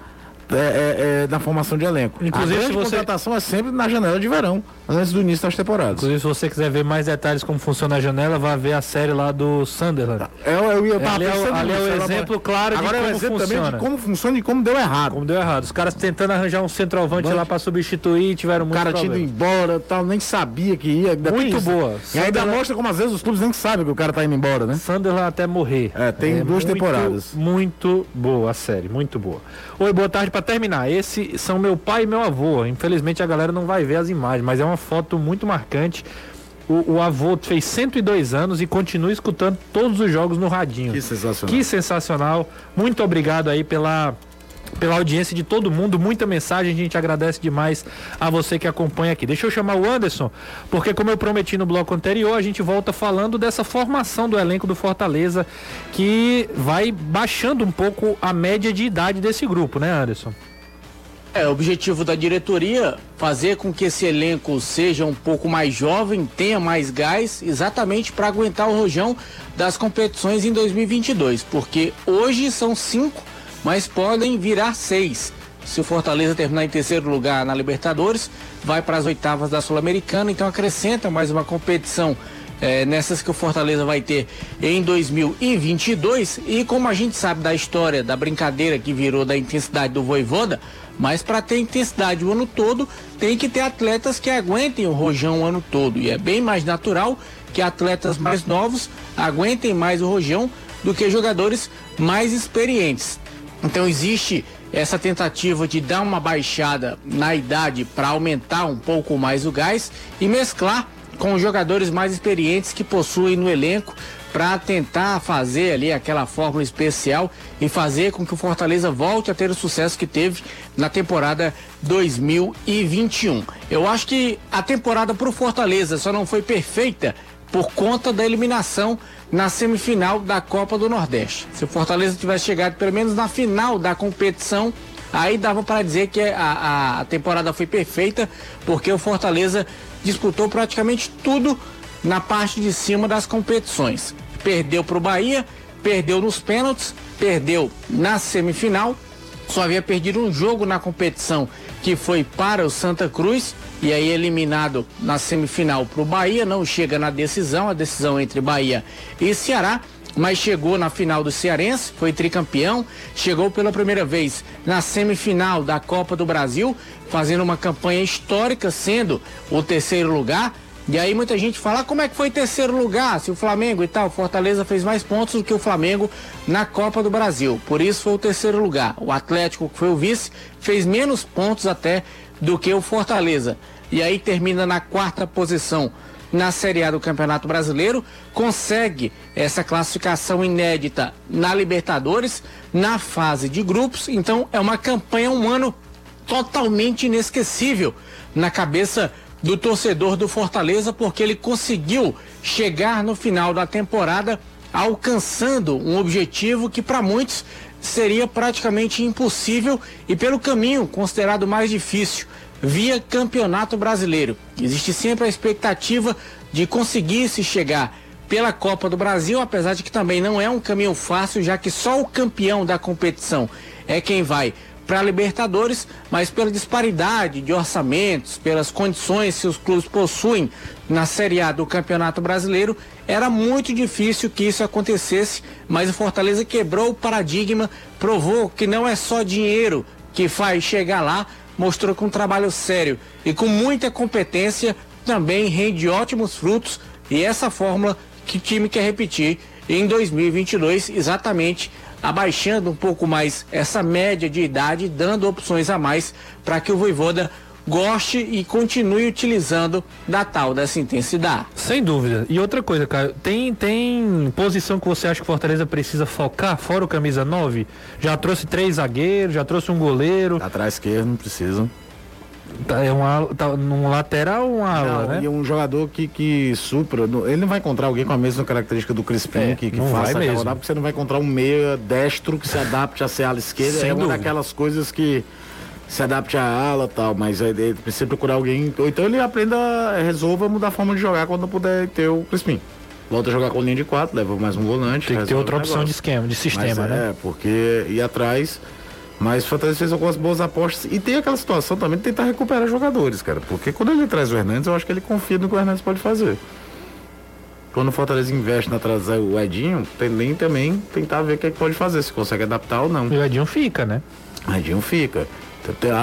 é, é, é, na formação de elenco. Inclusive, a grande você... contratação é sempre na janela de verão, antes do início das temporadas. Inclusive, se você quiser ver mais detalhes como funciona a janela, vá ver a série lá do Sunderland. É, eu ia ali é, o, ali é o exemplo claro Agora de como é o exemplo funciona. também de como funciona e como deu errado. Como deu errado. Os caras tentando arranjar um centroavante Bom, lá para substituir tiveram muito O cara tinha ido embora, tal, nem sabia que ia. Muito boa. E ainda mostra como às vezes os clubes nem sabem que o cara tá indo embora, né? Sunderland até morrer. É, tem é, duas muito, temporadas. Muito boa a série, muito boa. Oi, boa tarde para terminar. Esse são meu pai e meu avô. Infelizmente a galera não vai ver as imagens, mas é uma foto muito marcante. O, o, avô fez 102 anos e continua escutando todos os jogos no radinho. Que sensacional. Que sensacional. Muito obrigado aí pela pela audiência de todo mundo, muita mensagem, a gente agradece demais a você que acompanha aqui. Deixa eu chamar o Anderson, porque como eu prometi no bloco anterior, a gente volta falando dessa formação do elenco do Fortaleza, que vai baixando um pouco a média de idade desse grupo, né, Anderson? É, o objetivo da diretoria fazer com que esse elenco seja um pouco mais jovem, tenha mais gás, exatamente para aguentar o rojão das competições em 2022, porque hoje são cinco mas podem virar seis. Se o Fortaleza terminar em terceiro lugar na Libertadores, vai para as oitavas da Sul-Americana, então acrescenta mais uma competição é, nessas que o Fortaleza vai ter em 2022. E como a gente sabe da história da brincadeira que virou da intensidade do Voivoda, mas para ter intensidade o ano todo, tem que ter atletas que aguentem o rojão o ano todo. E é bem mais natural que atletas mais novos aguentem mais o rojão do que jogadores mais experientes. Então existe essa tentativa de dar uma baixada na idade para aumentar um pouco mais o gás e mesclar com jogadores mais experientes que possuem no elenco para tentar fazer ali aquela fórmula especial e fazer com que o Fortaleza volte a ter o sucesso que teve na temporada 2021. Eu acho que a temporada para o Fortaleza só não foi perfeita por conta da eliminação na semifinal da Copa do Nordeste. Se o Fortaleza tivesse chegado pelo menos na final da competição, aí dava para dizer que a, a temporada foi perfeita, porque o Fortaleza disputou praticamente tudo na parte de cima das competições. Perdeu para o Bahia, perdeu nos pênaltis, perdeu na semifinal, só havia perdido um jogo na competição que foi para o Santa Cruz e aí eliminado na semifinal para o Bahia, não chega na decisão, a decisão entre Bahia e Ceará, mas chegou na final do Cearense, foi tricampeão, chegou pela primeira vez na semifinal da Copa do Brasil, fazendo uma campanha histórica, sendo o terceiro lugar. E aí muita gente fala, ah, como é que foi terceiro lugar? Se o Flamengo e tal, Fortaleza fez mais pontos do que o Flamengo na Copa do Brasil. Por isso foi o terceiro lugar. O Atlético, que foi o vice, fez menos pontos até do que o Fortaleza. E aí termina na quarta posição na Série A do Campeonato Brasileiro, consegue essa classificação inédita na Libertadores, na fase de grupos. Então é uma campanha, um ano totalmente inesquecível na cabeça do torcedor do Fortaleza, porque ele conseguiu chegar no final da temporada alcançando um objetivo que para muitos seria praticamente impossível e pelo caminho considerado mais difícil, via Campeonato Brasileiro. Existe sempre a expectativa de conseguir se chegar pela Copa do Brasil, apesar de que também não é um caminho fácil, já que só o campeão da competição é quem vai para a Libertadores, mas pela disparidade de orçamentos, pelas condições que os clubes possuem na Série A do Campeonato Brasileiro, era muito difícil que isso acontecesse, mas o Fortaleza quebrou o paradigma, provou que não é só dinheiro que faz chegar lá, mostrou que um trabalho sério e com muita competência também rende ótimos frutos e essa fórmula que o time quer repetir em 2022, exatamente abaixando um pouco mais essa média de idade, dando opções a mais para que o Voivoda goste e continue utilizando da tal dessa intensidade. Sem dúvida. E outra coisa, cara, tem, tem posição que você acha que o Fortaleza precisa focar, fora o camisa 9? Já trouxe três zagueiros, já trouxe um goleiro. Atrás esquerdo não precisa. Tá, é um, tá num lateral um ala, né? E um jogador que, que supra. Ele não vai encontrar alguém com a mesma característica do Crispim, é, que, que faça aquela rodada, porque você não vai encontrar um meia destro que se adapte a ser ala esquerda. Sem é dúvida. uma daquelas coisas que se adapte à ala tal, mas ele precisa procurar alguém. Ou então ele aprenda, resolva mudar a forma de jogar quando puder ter o Crispim. Volta a jogar com linha de quatro, leva mais um volante. Tem que ter outra opção de esquema, de sistema, mas, né? É, porque ir atrás mas o Fortaleza fez algumas boas apostas e tem aquela situação também de tentar recuperar jogadores, cara. Porque quando ele traz o Hernandes, eu acho que ele confia no que o Hernandes pode fazer. Quando o Fortaleza investe na trazer o Edinho, tem também tentar ver o que, é que pode fazer, se consegue adaptar ou não. E o Edinho fica, né? O Edinho fica.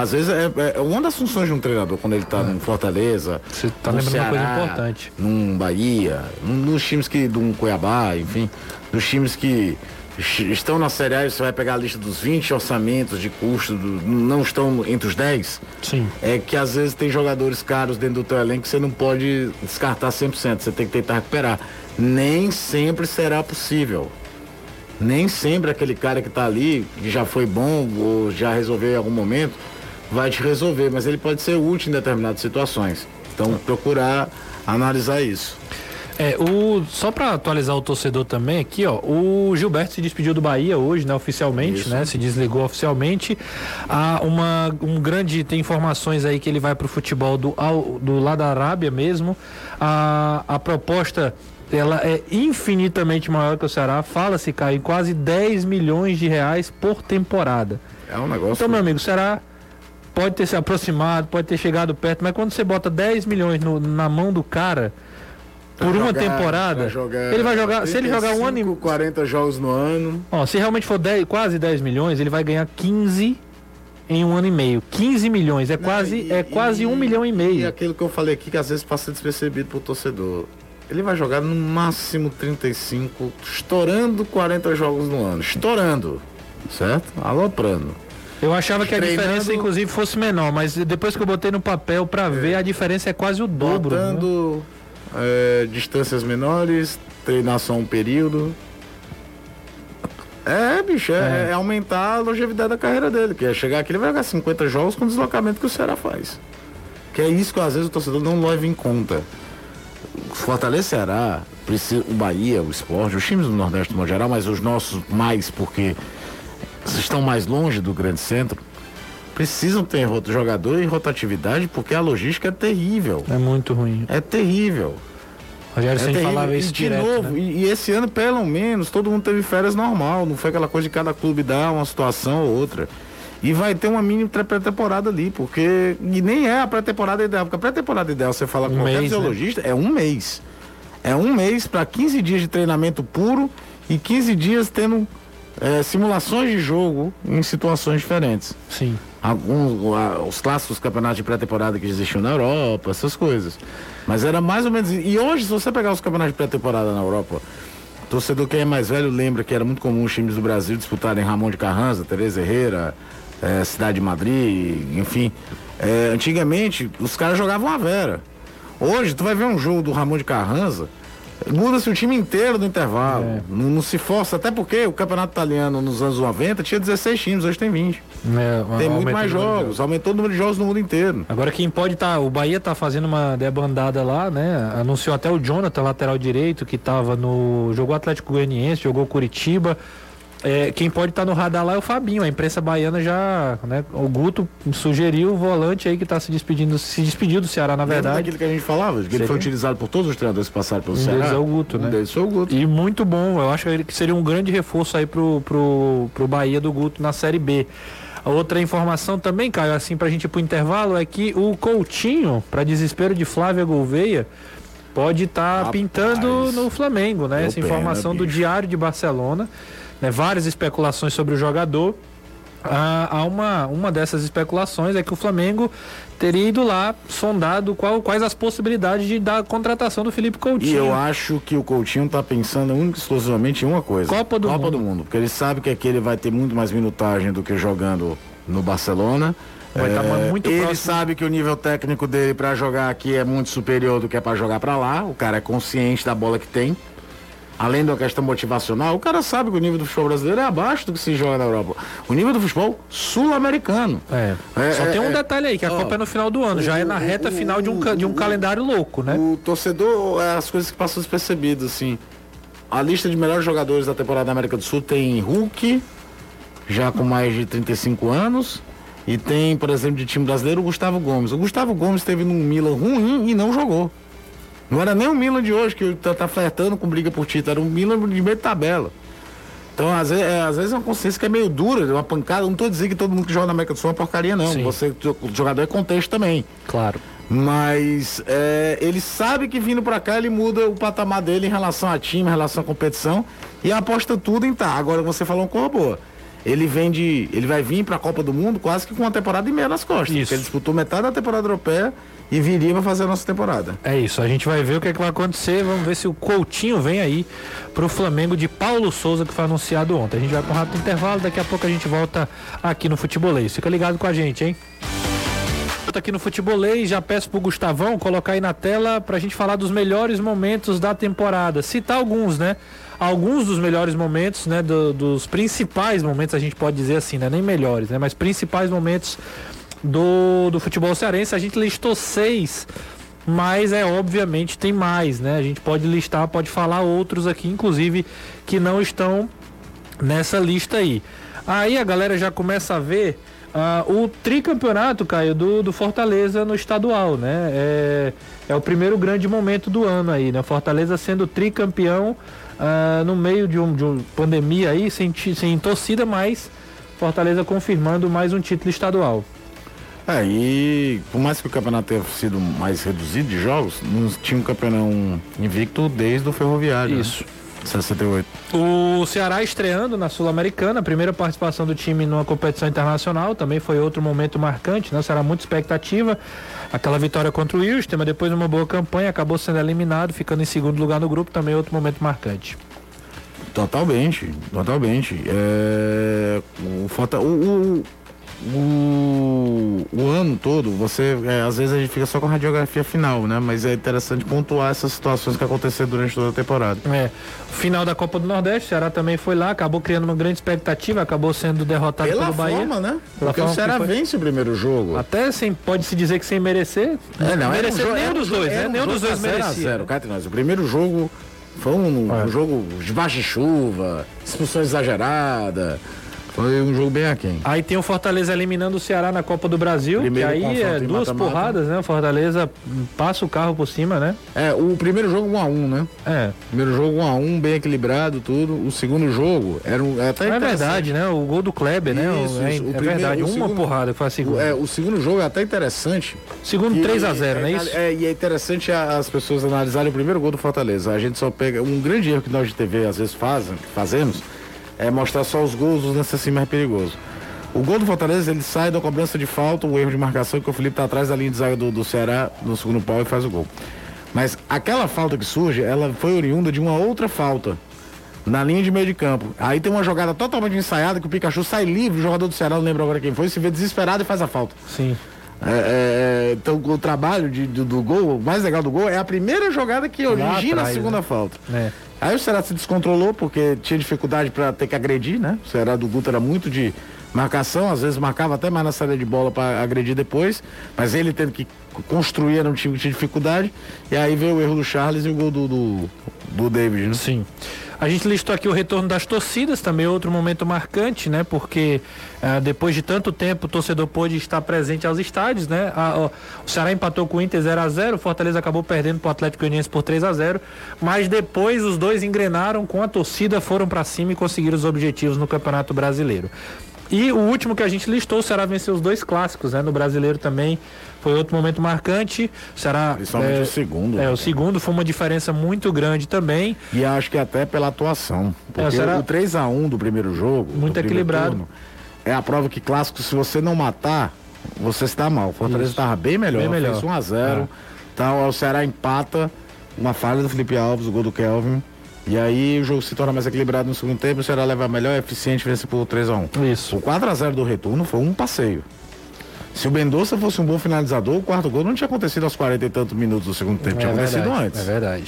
Às vezes é, é, uma das funções de um treinador quando ele está é. no Fortaleza. Você está lembrando Ceará, uma coisa importante. Num Bahia, num, nos times que. um Cuiabá, enfim, nos times que estão na Série A, você vai pegar a lista dos 20 orçamentos de custo, do, não estão entre os 10? Sim. É que às vezes tem jogadores caros dentro do teu elenco que você não pode descartar 100%, você tem que tentar recuperar. Nem sempre será possível. Nem sempre aquele cara que está ali, que já foi bom ou já resolveu em algum momento, vai te resolver, mas ele pode ser útil em determinadas situações. Então, procurar analisar isso. É, o, só para atualizar o torcedor também aqui, ó, o Gilberto se despediu do Bahia hoje, né, oficialmente, Isso. né, se desligou oficialmente. Há uma, um grande, tem informações aí que ele vai para o futebol do, ao, do lado da Arábia mesmo. A, a proposta ela é infinitamente maior que o Ceará. Fala-se, cai em quase 10 milhões de reais por temporada. É um negócio. Então, meu amigo, o Ceará pode ter se aproximado, pode ter chegado perto, mas quando você bota 10 milhões no, na mão do cara, por uma jogar, temporada. Vai jogar ele vai jogar. Se ele jogar um ano e. 40 jogos no ano. Ó, se realmente for 10, quase 10 milhões, ele vai ganhar 15 em um ano e meio. 15 milhões, é Não, quase, e, é quase e, um milhão e meio. E aquilo que eu falei aqui, que às vezes passa despercebido pro torcedor. Ele vai jogar no máximo 35, estourando 40 jogos no ano. Estourando. Certo? Aloprando. Eu achava que a diferença, inclusive, fosse menor, mas depois que eu botei no papel para é. ver, a diferença é quase o dobro. Botando. Né? É, distâncias menores, treinar só um período. É, bicho, é, é aumentar a longevidade da carreira dele, que é chegar aqui, ele vai jogar 50 jogos com o deslocamento que o Ceará faz. Que é isso que às vezes o torcedor não leva em conta. Fortaleza Ceará, o Bahia, o esporte, os times do Nordeste no geral, mas os nossos mais porque estão mais longe do grande centro, precisam ter jogador e rotatividade porque a logística é terrível. É muito ruim. É terrível. Rogério É sempre falava E isso de direto. novo, né? e, e esse ano, pelo menos, todo mundo teve férias normal. Não foi aquela coisa de cada clube dar uma situação ou outra. E vai ter uma mini pré- pré-temporada ali, porque. E nem é a pré-temporada ideal, porque a pré-temporada ideal, você fala com Um qualquer mês, né? fisiologista, é um mês. É um mês para 15 dias de treinamento puro e 15 dias tendo eh, simulações de jogo em situações diferentes. Sim. Alguns, os clássicos campeonatos de pré-temporada que existiam na Europa, essas coisas. Mas era mais ou menos. E hoje, se você pegar os campeonatos de pré-temporada na Europa, torcedor que é mais velho lembra que era muito comum os times do Brasil disputarem Ramon de Carranza, Tereza Herrera, eh, Cidade de Madrid, enfim. Eh, antigamente, os caras jogavam a Vera. Hoje, tu vai ver um jogo do Ramon de Carranza, muda-se o time inteiro no intervalo. É. Não, não se força, até porque o campeonato italiano nos anos 90 tinha 16 times, hoje tem 20. É, Tem muito mais de jogos, aumentou o número de jogos no mundo inteiro. Agora quem pode tá, o Bahia tá fazendo uma debandada lá, né? Anunciou até o Jonathan, lateral direito, que tava no. jogou Atlético Goianiense, jogou Curitiba. É, quem pode estar no radar lá é o Fabinho. A imprensa baiana já, né? O Guto sugeriu o volante aí que tá se despedindo, se despediu do Ceará, na Lembra verdade. daquilo que a gente falava, que ele foi utilizado por todos os treinadores que passaram pelo Um Ceará. deles é o Guto, um né? deles foi o Guto. E muito bom, eu acho que seria um grande reforço aí pro, pro, pro Bahia do Guto na Série B. Outra informação também, Caio, assim pra gente ir pro intervalo, é que o Coutinho, para desespero de Flávia Gouveia, pode estar Rapaz, pintando no Flamengo, né? Essa pena, informação do bicho. Diário de Barcelona, né? Várias especulações sobre o jogador. Ah, há uma, uma dessas especulações é que o Flamengo teria ido lá sondado qual, quais as possibilidades de dar a contratação do Felipe E Coutinho. eu acho que o Coutinho tá pensando única e exclusivamente em uma coisa. Copa do Mundo. Mundo. Porque ele sabe que aqui ele vai ter muito mais minutagem do que jogando no Barcelona. Vai tá muito ele próximo. sabe que o nível técnico dele para jogar aqui é muito superior do que é para jogar para lá. O cara é consciente da bola que tem. Além da questão motivacional, o cara sabe que o nível do futebol brasileiro é abaixo do que se joga na Europa. O nível do futebol sul-americano. É. É, Só é, tem um é. detalhe aí, que a Ó, Copa é no final do ano, já é na reta final de um, de um calendário louco, né? O torcedor, é as coisas que passam despercebidas, assim. A lista de melhores jogadores da temporada da América do Sul tem Hulk, já com mais de 35 anos. E tem, por exemplo, de time brasileiro, o Gustavo Gomes. O Gustavo Gomes teve num Milan ruim e não jogou. Não era nem o Milan de hoje, que tá, tá flertando com briga por título, era um Milan de meio de tabela. Então, às vezes, é, às vezes é uma consciência que é meio dura, uma pancada. Não tô dizendo que todo mundo que joga na América do Sul é uma porcaria, não. Sim. Você, o jogador é contexto também. Claro. Mas é, ele sabe que vindo pra cá ele muda o patamar dele em relação a time, em relação à competição e aposta tudo em tá. Agora você falou uma coisa boa. Ele vem de. Ele vai vir pra Copa do Mundo quase que com uma temporada e meia nas costas. Isso. porque Ele disputou metade da temporada europeia e viria pra fazer a nossa temporada. É isso, a gente vai ver o que, é que vai acontecer. Vamos ver se o Coutinho vem aí pro Flamengo de Paulo Souza, que foi anunciado ontem. A gente vai para um rápido intervalo, daqui a pouco a gente volta aqui no Futebolês. Fica ligado com a gente, hein? Aqui no Futebolês, já peço pro Gustavão colocar aí na tela pra gente falar dos melhores momentos da temporada. Citar alguns, né? Alguns dos melhores momentos, né? do- dos principais momentos, a gente pode dizer assim, né? Nem melhores, né? Mas principais momentos do, do futebol cearense. A gente listou seis, mas é obviamente tem mais, né? A gente pode listar, pode falar outros aqui, inclusive, que não estão nessa lista aí. Aí a galera já começa a ver ah, o tricampeonato, Caio, do, do Fortaleza no estadual, né? É, é o primeiro grande momento do ano aí, né? Fortaleza sendo tricampeão ah, no meio de, um, de uma pandemia aí, sem, sem torcida, mas Fortaleza confirmando mais um título estadual. É, e por mais que o campeonato tenha sido mais reduzido de jogos, não tinha um campeão invicto desde o Ferroviário. né? Isso. 68. O Ceará estreando na Sul-Americana, a primeira participação do time numa competição internacional, também foi outro momento marcante, né? Será muita expectativa. Aquela vitória contra o Wilson, mas depois de uma boa campanha, acabou sendo eliminado, ficando em segundo lugar no grupo, também outro momento marcante. Totalmente, totalmente. É, o, o, o- o, ano todo, você é, às vezes a gente fica só com a radiografia final, né? Mas é interessante pontuar essas situações que aconteceram durante toda a temporada. É. Final da Copa do Nordeste, o Ceará também foi lá, acabou criando uma grande expectativa, acabou sendo derrotado Pela pelo Bahia. forma, né? Pela Porque forma o Ceará vence o primeiro jogo. Até sem, pode se dizer que sem merecer. É, não, um merecer jogo- nenhum era um dos jogo- dois, né? um Nenhum dos jogo dois merecia. zero. O primeiro jogo foi um, É. um jogo debaixo de chuva, expulsão exagerada. Foi um jogo bem aquém. Aí tem o Fortaleza eliminando o Ceará na Copa do Brasil, Primeiro que aí é duas mata-mata. porradas, né? O Fortaleza passa o carro por cima, né? É, o primeiro jogo 1 a 1 né? É. Primeiro jogo 1 a 1 bem equilibrado, tudo. O segundo jogo era um, é até É verdade, né? O gol do Kleber, né? O- Isso, é, isso. É primeiro- verdade, o uma segundo- porrada que foi a O, segunda. é, o segundo jogo é até interessante. Segundo E- 3 a 0 é, não é é, isso? É, e é interessante as pessoas analisarem o primeiro gol do Fortaleza. A gente só pega. Um grande erro que nós de TV às vezes fazem, fazemos é mostrar só os gols dos lances assim mais perigosos. O gol do Fortaleza, ele sai da cobrança de falta, o erro de marcação, que o Felipe tá atrás da linha de zaga do, do Ceará, no segundo pau e faz o gol. Mas aquela falta que surge, ela foi oriunda de uma outra falta. Na linha de meio de campo. Aí tem uma jogada totalmente ensaiada que o Pikachu sai livre, o jogador do Ceará, não lembro agora quem foi, se vê desesperado e faz a falta. Sim. É, é, é, então o trabalho de- do, do gol, o mais legal do gol é a primeira jogada que origina atrás, a segunda né? falta. É. Aí o Ceará se descontrolou porque tinha dificuldade para ter que agredir, né? O Ceará do Guto era muito de marcação, às vezes marcava até mais na saída de bola para agredir depois, mas ele tendo que construir era um time que tinha dificuldade. E aí veio o erro do Charles e o gol do, do, do David, né? Sim. A gente listou aqui o retorno das torcidas, também outro momento marcante, né? Porque ah, depois de tanto tempo o torcedor pôde estar presente aos estádios, né? A- o Ceará empatou com o Inter 0 a 0 o Fortaleza acabou perdendo para o Atlético Goianiense por 3 a 0 mas depois os dois engrenaram com a torcida, foram para cima e conseguiram os objetivos no Campeonato Brasileiro. E o último que a gente listou, o Ceará venceu os dois clássicos, né? No brasileiro também foi outro momento marcante. O Ceará. Principalmente é, o segundo. É, né? o segundo foi uma diferença muito grande também. E acho que até pela atuação. Porque É, será- o 3x1 do primeiro jogo. Muito primeiro equilibrado. turno, é a prova que clássico, se você não matar, você está mal. O Fortaleza estava bem melhor. Bem melhor. Fez 1x0. É. Então o Ceará empata. Uma falha do Felipe Alves, o gol do Kelvin. E aí o jogo se torna mais equilibrado no segundo tempo. O Ceará leva melhor, é eficiente, vence por 3x1. Isso. O 4x0 do retorno foi um passeio. Se o Mendonça fosse um bom finalizador, o quarto gol não tinha acontecido aos 40 e tantos minutos do segundo tempo. tinha acontecido verdade, antes. É verdade.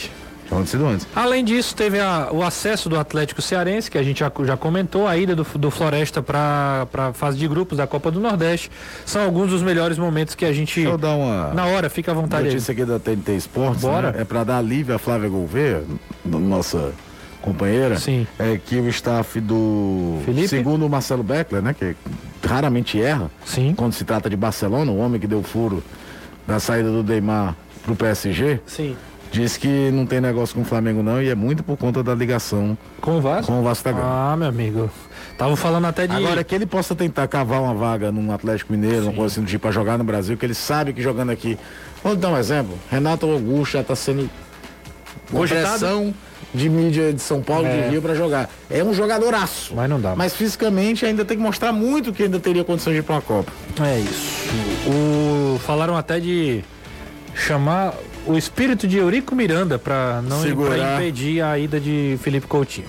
Tinha acontecido antes. Além disso, teve a- o acesso do Atlético Cearense, que a gente já, já comentou, a ida do, do Floresta para a fase de grupos da Copa do Nordeste. São alguns dos melhores momentos que a gente. Deixa eu dar uma. Na hora, fica à vontade aí. notícia aqui da TNT Esportes, Bora. né? É para dar alívio à Flávia Gouveia, no- nossa companheira. Sim. É que o staff do. Felipe? Segundo o Marcelo Beckler, né? Que raramente erra Sim. quando se trata de Barcelona, o homem que deu furo da saída do Neymar pro PSG, Sim. diz que não tem negócio com o Flamengo não e é muito por conta da ligação Com o Vasco? com o Vasco da Gama. Ah, meu amigo. Tava falando até de. Agora que ele possa tentar cavar uma vaga num Atlético Mineiro, uma coisa assim do tipo, pra jogar no Brasil, que ele sabe que jogando aqui. Vamos dar um exemplo. Renato Augusto já tá sendo Cogitado? pressão de mídia de São Paulo É. de Rio pra jogar. É um jogadoraço. Mas não dá. Mas fisicamente ainda tem que mostrar muito que ainda teria condições de ir pra uma Copa. É isso. O... Falaram até de chamar o espírito de Eurico Miranda para não pra impedir a ida de Felipe Coutinho.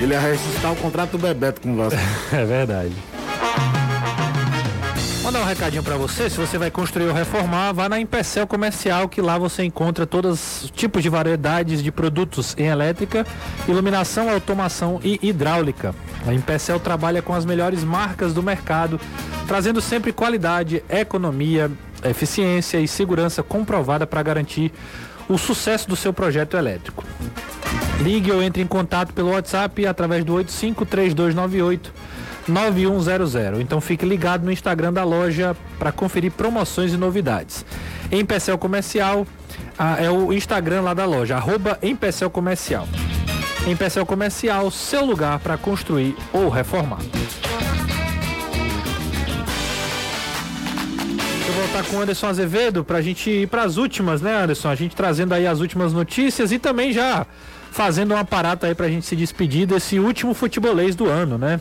Ele ia ressuscitar o contrato do Bebeto com o Vasco. É verdade. Mandar um recadinho pra você, se você vai construir ou reformar, vá na Empecel Comercial, que lá você encontra todos os tipos de variedades de produtos em elétrica, iluminação, automação e hidráulica. A Empecel trabalha com as melhores marcas do mercado, trazendo sempre qualidade, economia, eficiência e segurança comprovada para garantir o sucesso do seu projeto elétrico. Ligue ou entre em contato pelo WhatsApp através do 853298 9100. Então fique ligado no Instagram da loja para conferir promoções e novidades. Empecel Comercial ah, é o Instagram lá da loja, arroba Empecel Comercial. Empecel Comercial, seu lugar para construir ou reformar. Eu voltar com o Anderson Azevedo para a gente ir para as últimas, né, Anderson? A gente trazendo aí as últimas notícias e também já fazendo um aparato aí para a gente se despedir desse último futebolês do ano, né?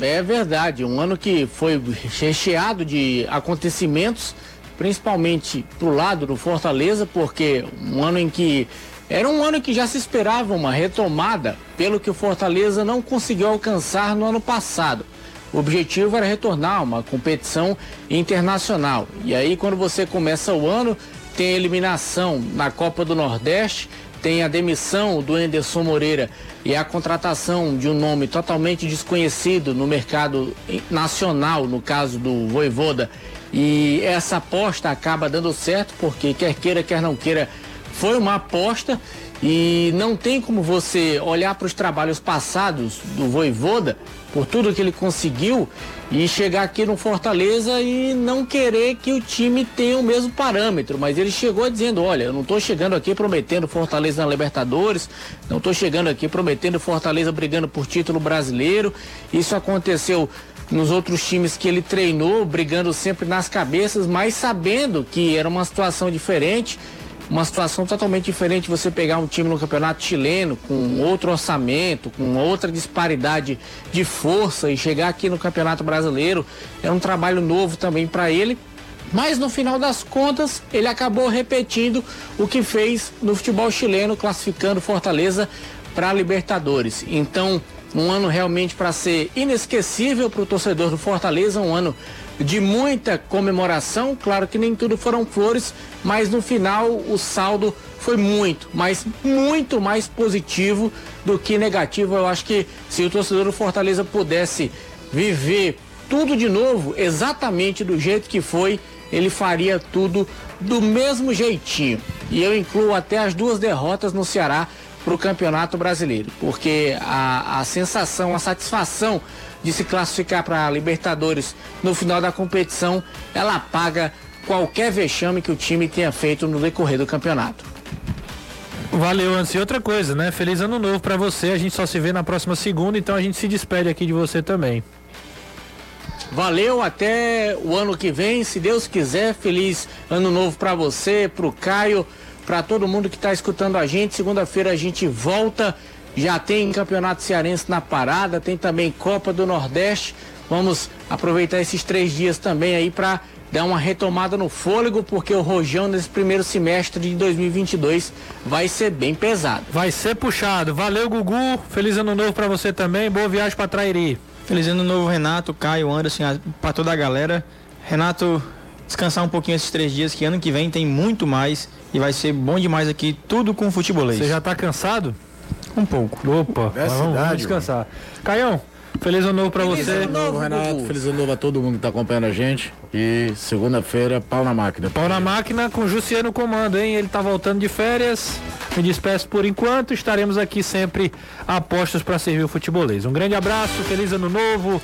É verdade, um ano que foi recheado de acontecimentos, principalmente pro lado do Fortaleza, porque um ano em que era um ano que já se esperava uma retomada, pelo que o Fortaleza não conseguiu alcançar no ano passado. o objetivo era retornar uma competição internacional. E aí, quando você começa o ano, tem a eliminação na Copa do Nordeste, tem a demissão do Enderson Moreira e a contratação de um nome totalmente desconhecido no mercado nacional, no caso do Voivoda. E essa aposta acaba dando certo, porque quer queira, quer não queira, foi uma aposta e não tem como você olhar para os trabalhos passados do Voivoda, por tudo que ele conseguiu, e chegar aqui no Fortaleza e não querer que o time tenha o mesmo parâmetro. Mas ele chegou dizendo: olha, eu não estou chegando aqui prometendo Fortaleza na Libertadores, não estou chegando aqui prometendo Fortaleza brigando por título brasileiro. Isso aconteceu nos outros times que ele treinou, brigando sempre nas cabeças, mas sabendo que era uma situação diferente uma situação totalmente diferente você pegar um time no campeonato chileno com outro orçamento, com outra disparidade de força e chegar aqui no campeonato brasileiro. É um trabalho novo também para ele. Mas no final das contas, ele acabou repetindo o que fez no futebol chileno, classificando Fortaleza para a Libertadores. Então, um ano realmente para ser inesquecível para o torcedor do Fortaleza, um ano de muita comemoração. Claro que nem tudo foram flores, mas no final o saldo foi muito, mas muito mais positivo do que negativo. Eu acho que se o torcedor do Fortaleza pudesse viver tudo de novo, exatamente do jeito que foi, ele faria tudo do mesmo jeitinho. E eu incluo até as duas derrotas no Ceará para o Campeonato Brasileiro, porque a, a sensação, a satisfação de se classificar para a Libertadores no final da competição, ela paga qualquer vexame que o time tenha feito no decorrer do campeonato. Valeu, Antes. E outra coisa, né? Feliz ano novo para você. A gente só se vê na próxima segunda, então a gente se despede aqui de você também. Valeu, até o ano que vem, se Deus quiser. Feliz ano novo para você, para o Caio, para todo mundo que está escutando a gente. Segunda-feira a gente volta já tem campeonato cearense na parada, tem também Copa do Nordeste. Vamos aproveitar esses três dias também aí para dar uma retomada no fôlego, porque o rojão nesse primeiro semestre de 2022 vai ser bem pesado. Vai ser puxado. Valeu, Gugu. Feliz ano novo para você também. Boa viagem para Trairi. Feliz ano novo, Renato, Caio, Anderson, para toda a galera. Renato, descansar um pouquinho esses três dias, que ano que vem tem muito mais e vai ser bom demais aqui, tudo com futebolês. Você já tá cansado? Um pouco. Opa, vamos, vamos, descansar. Caião, feliz ano novo pra feliz você. Ano novo, Renato. Feliz ano novo a todo mundo que tá acompanhando a gente. E segunda-feira, pau na máquina. Pau na máquina com o Jussiano comando, hein? Ele tá voltando de férias. Me despeço por enquanto. Estaremos aqui sempre a postos para servir o futebolês. Um grande abraço, feliz ano novo.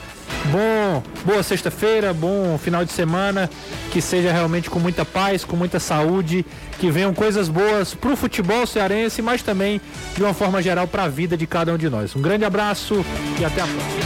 Bom, boa sexta-feira, bom final de semana, que seja realmente com muita paz, com muita saúde, que venham coisas boas para o futebol cearense, mas também de uma forma geral para a vida de cada um de nós. Um grande abraço e até a próxima.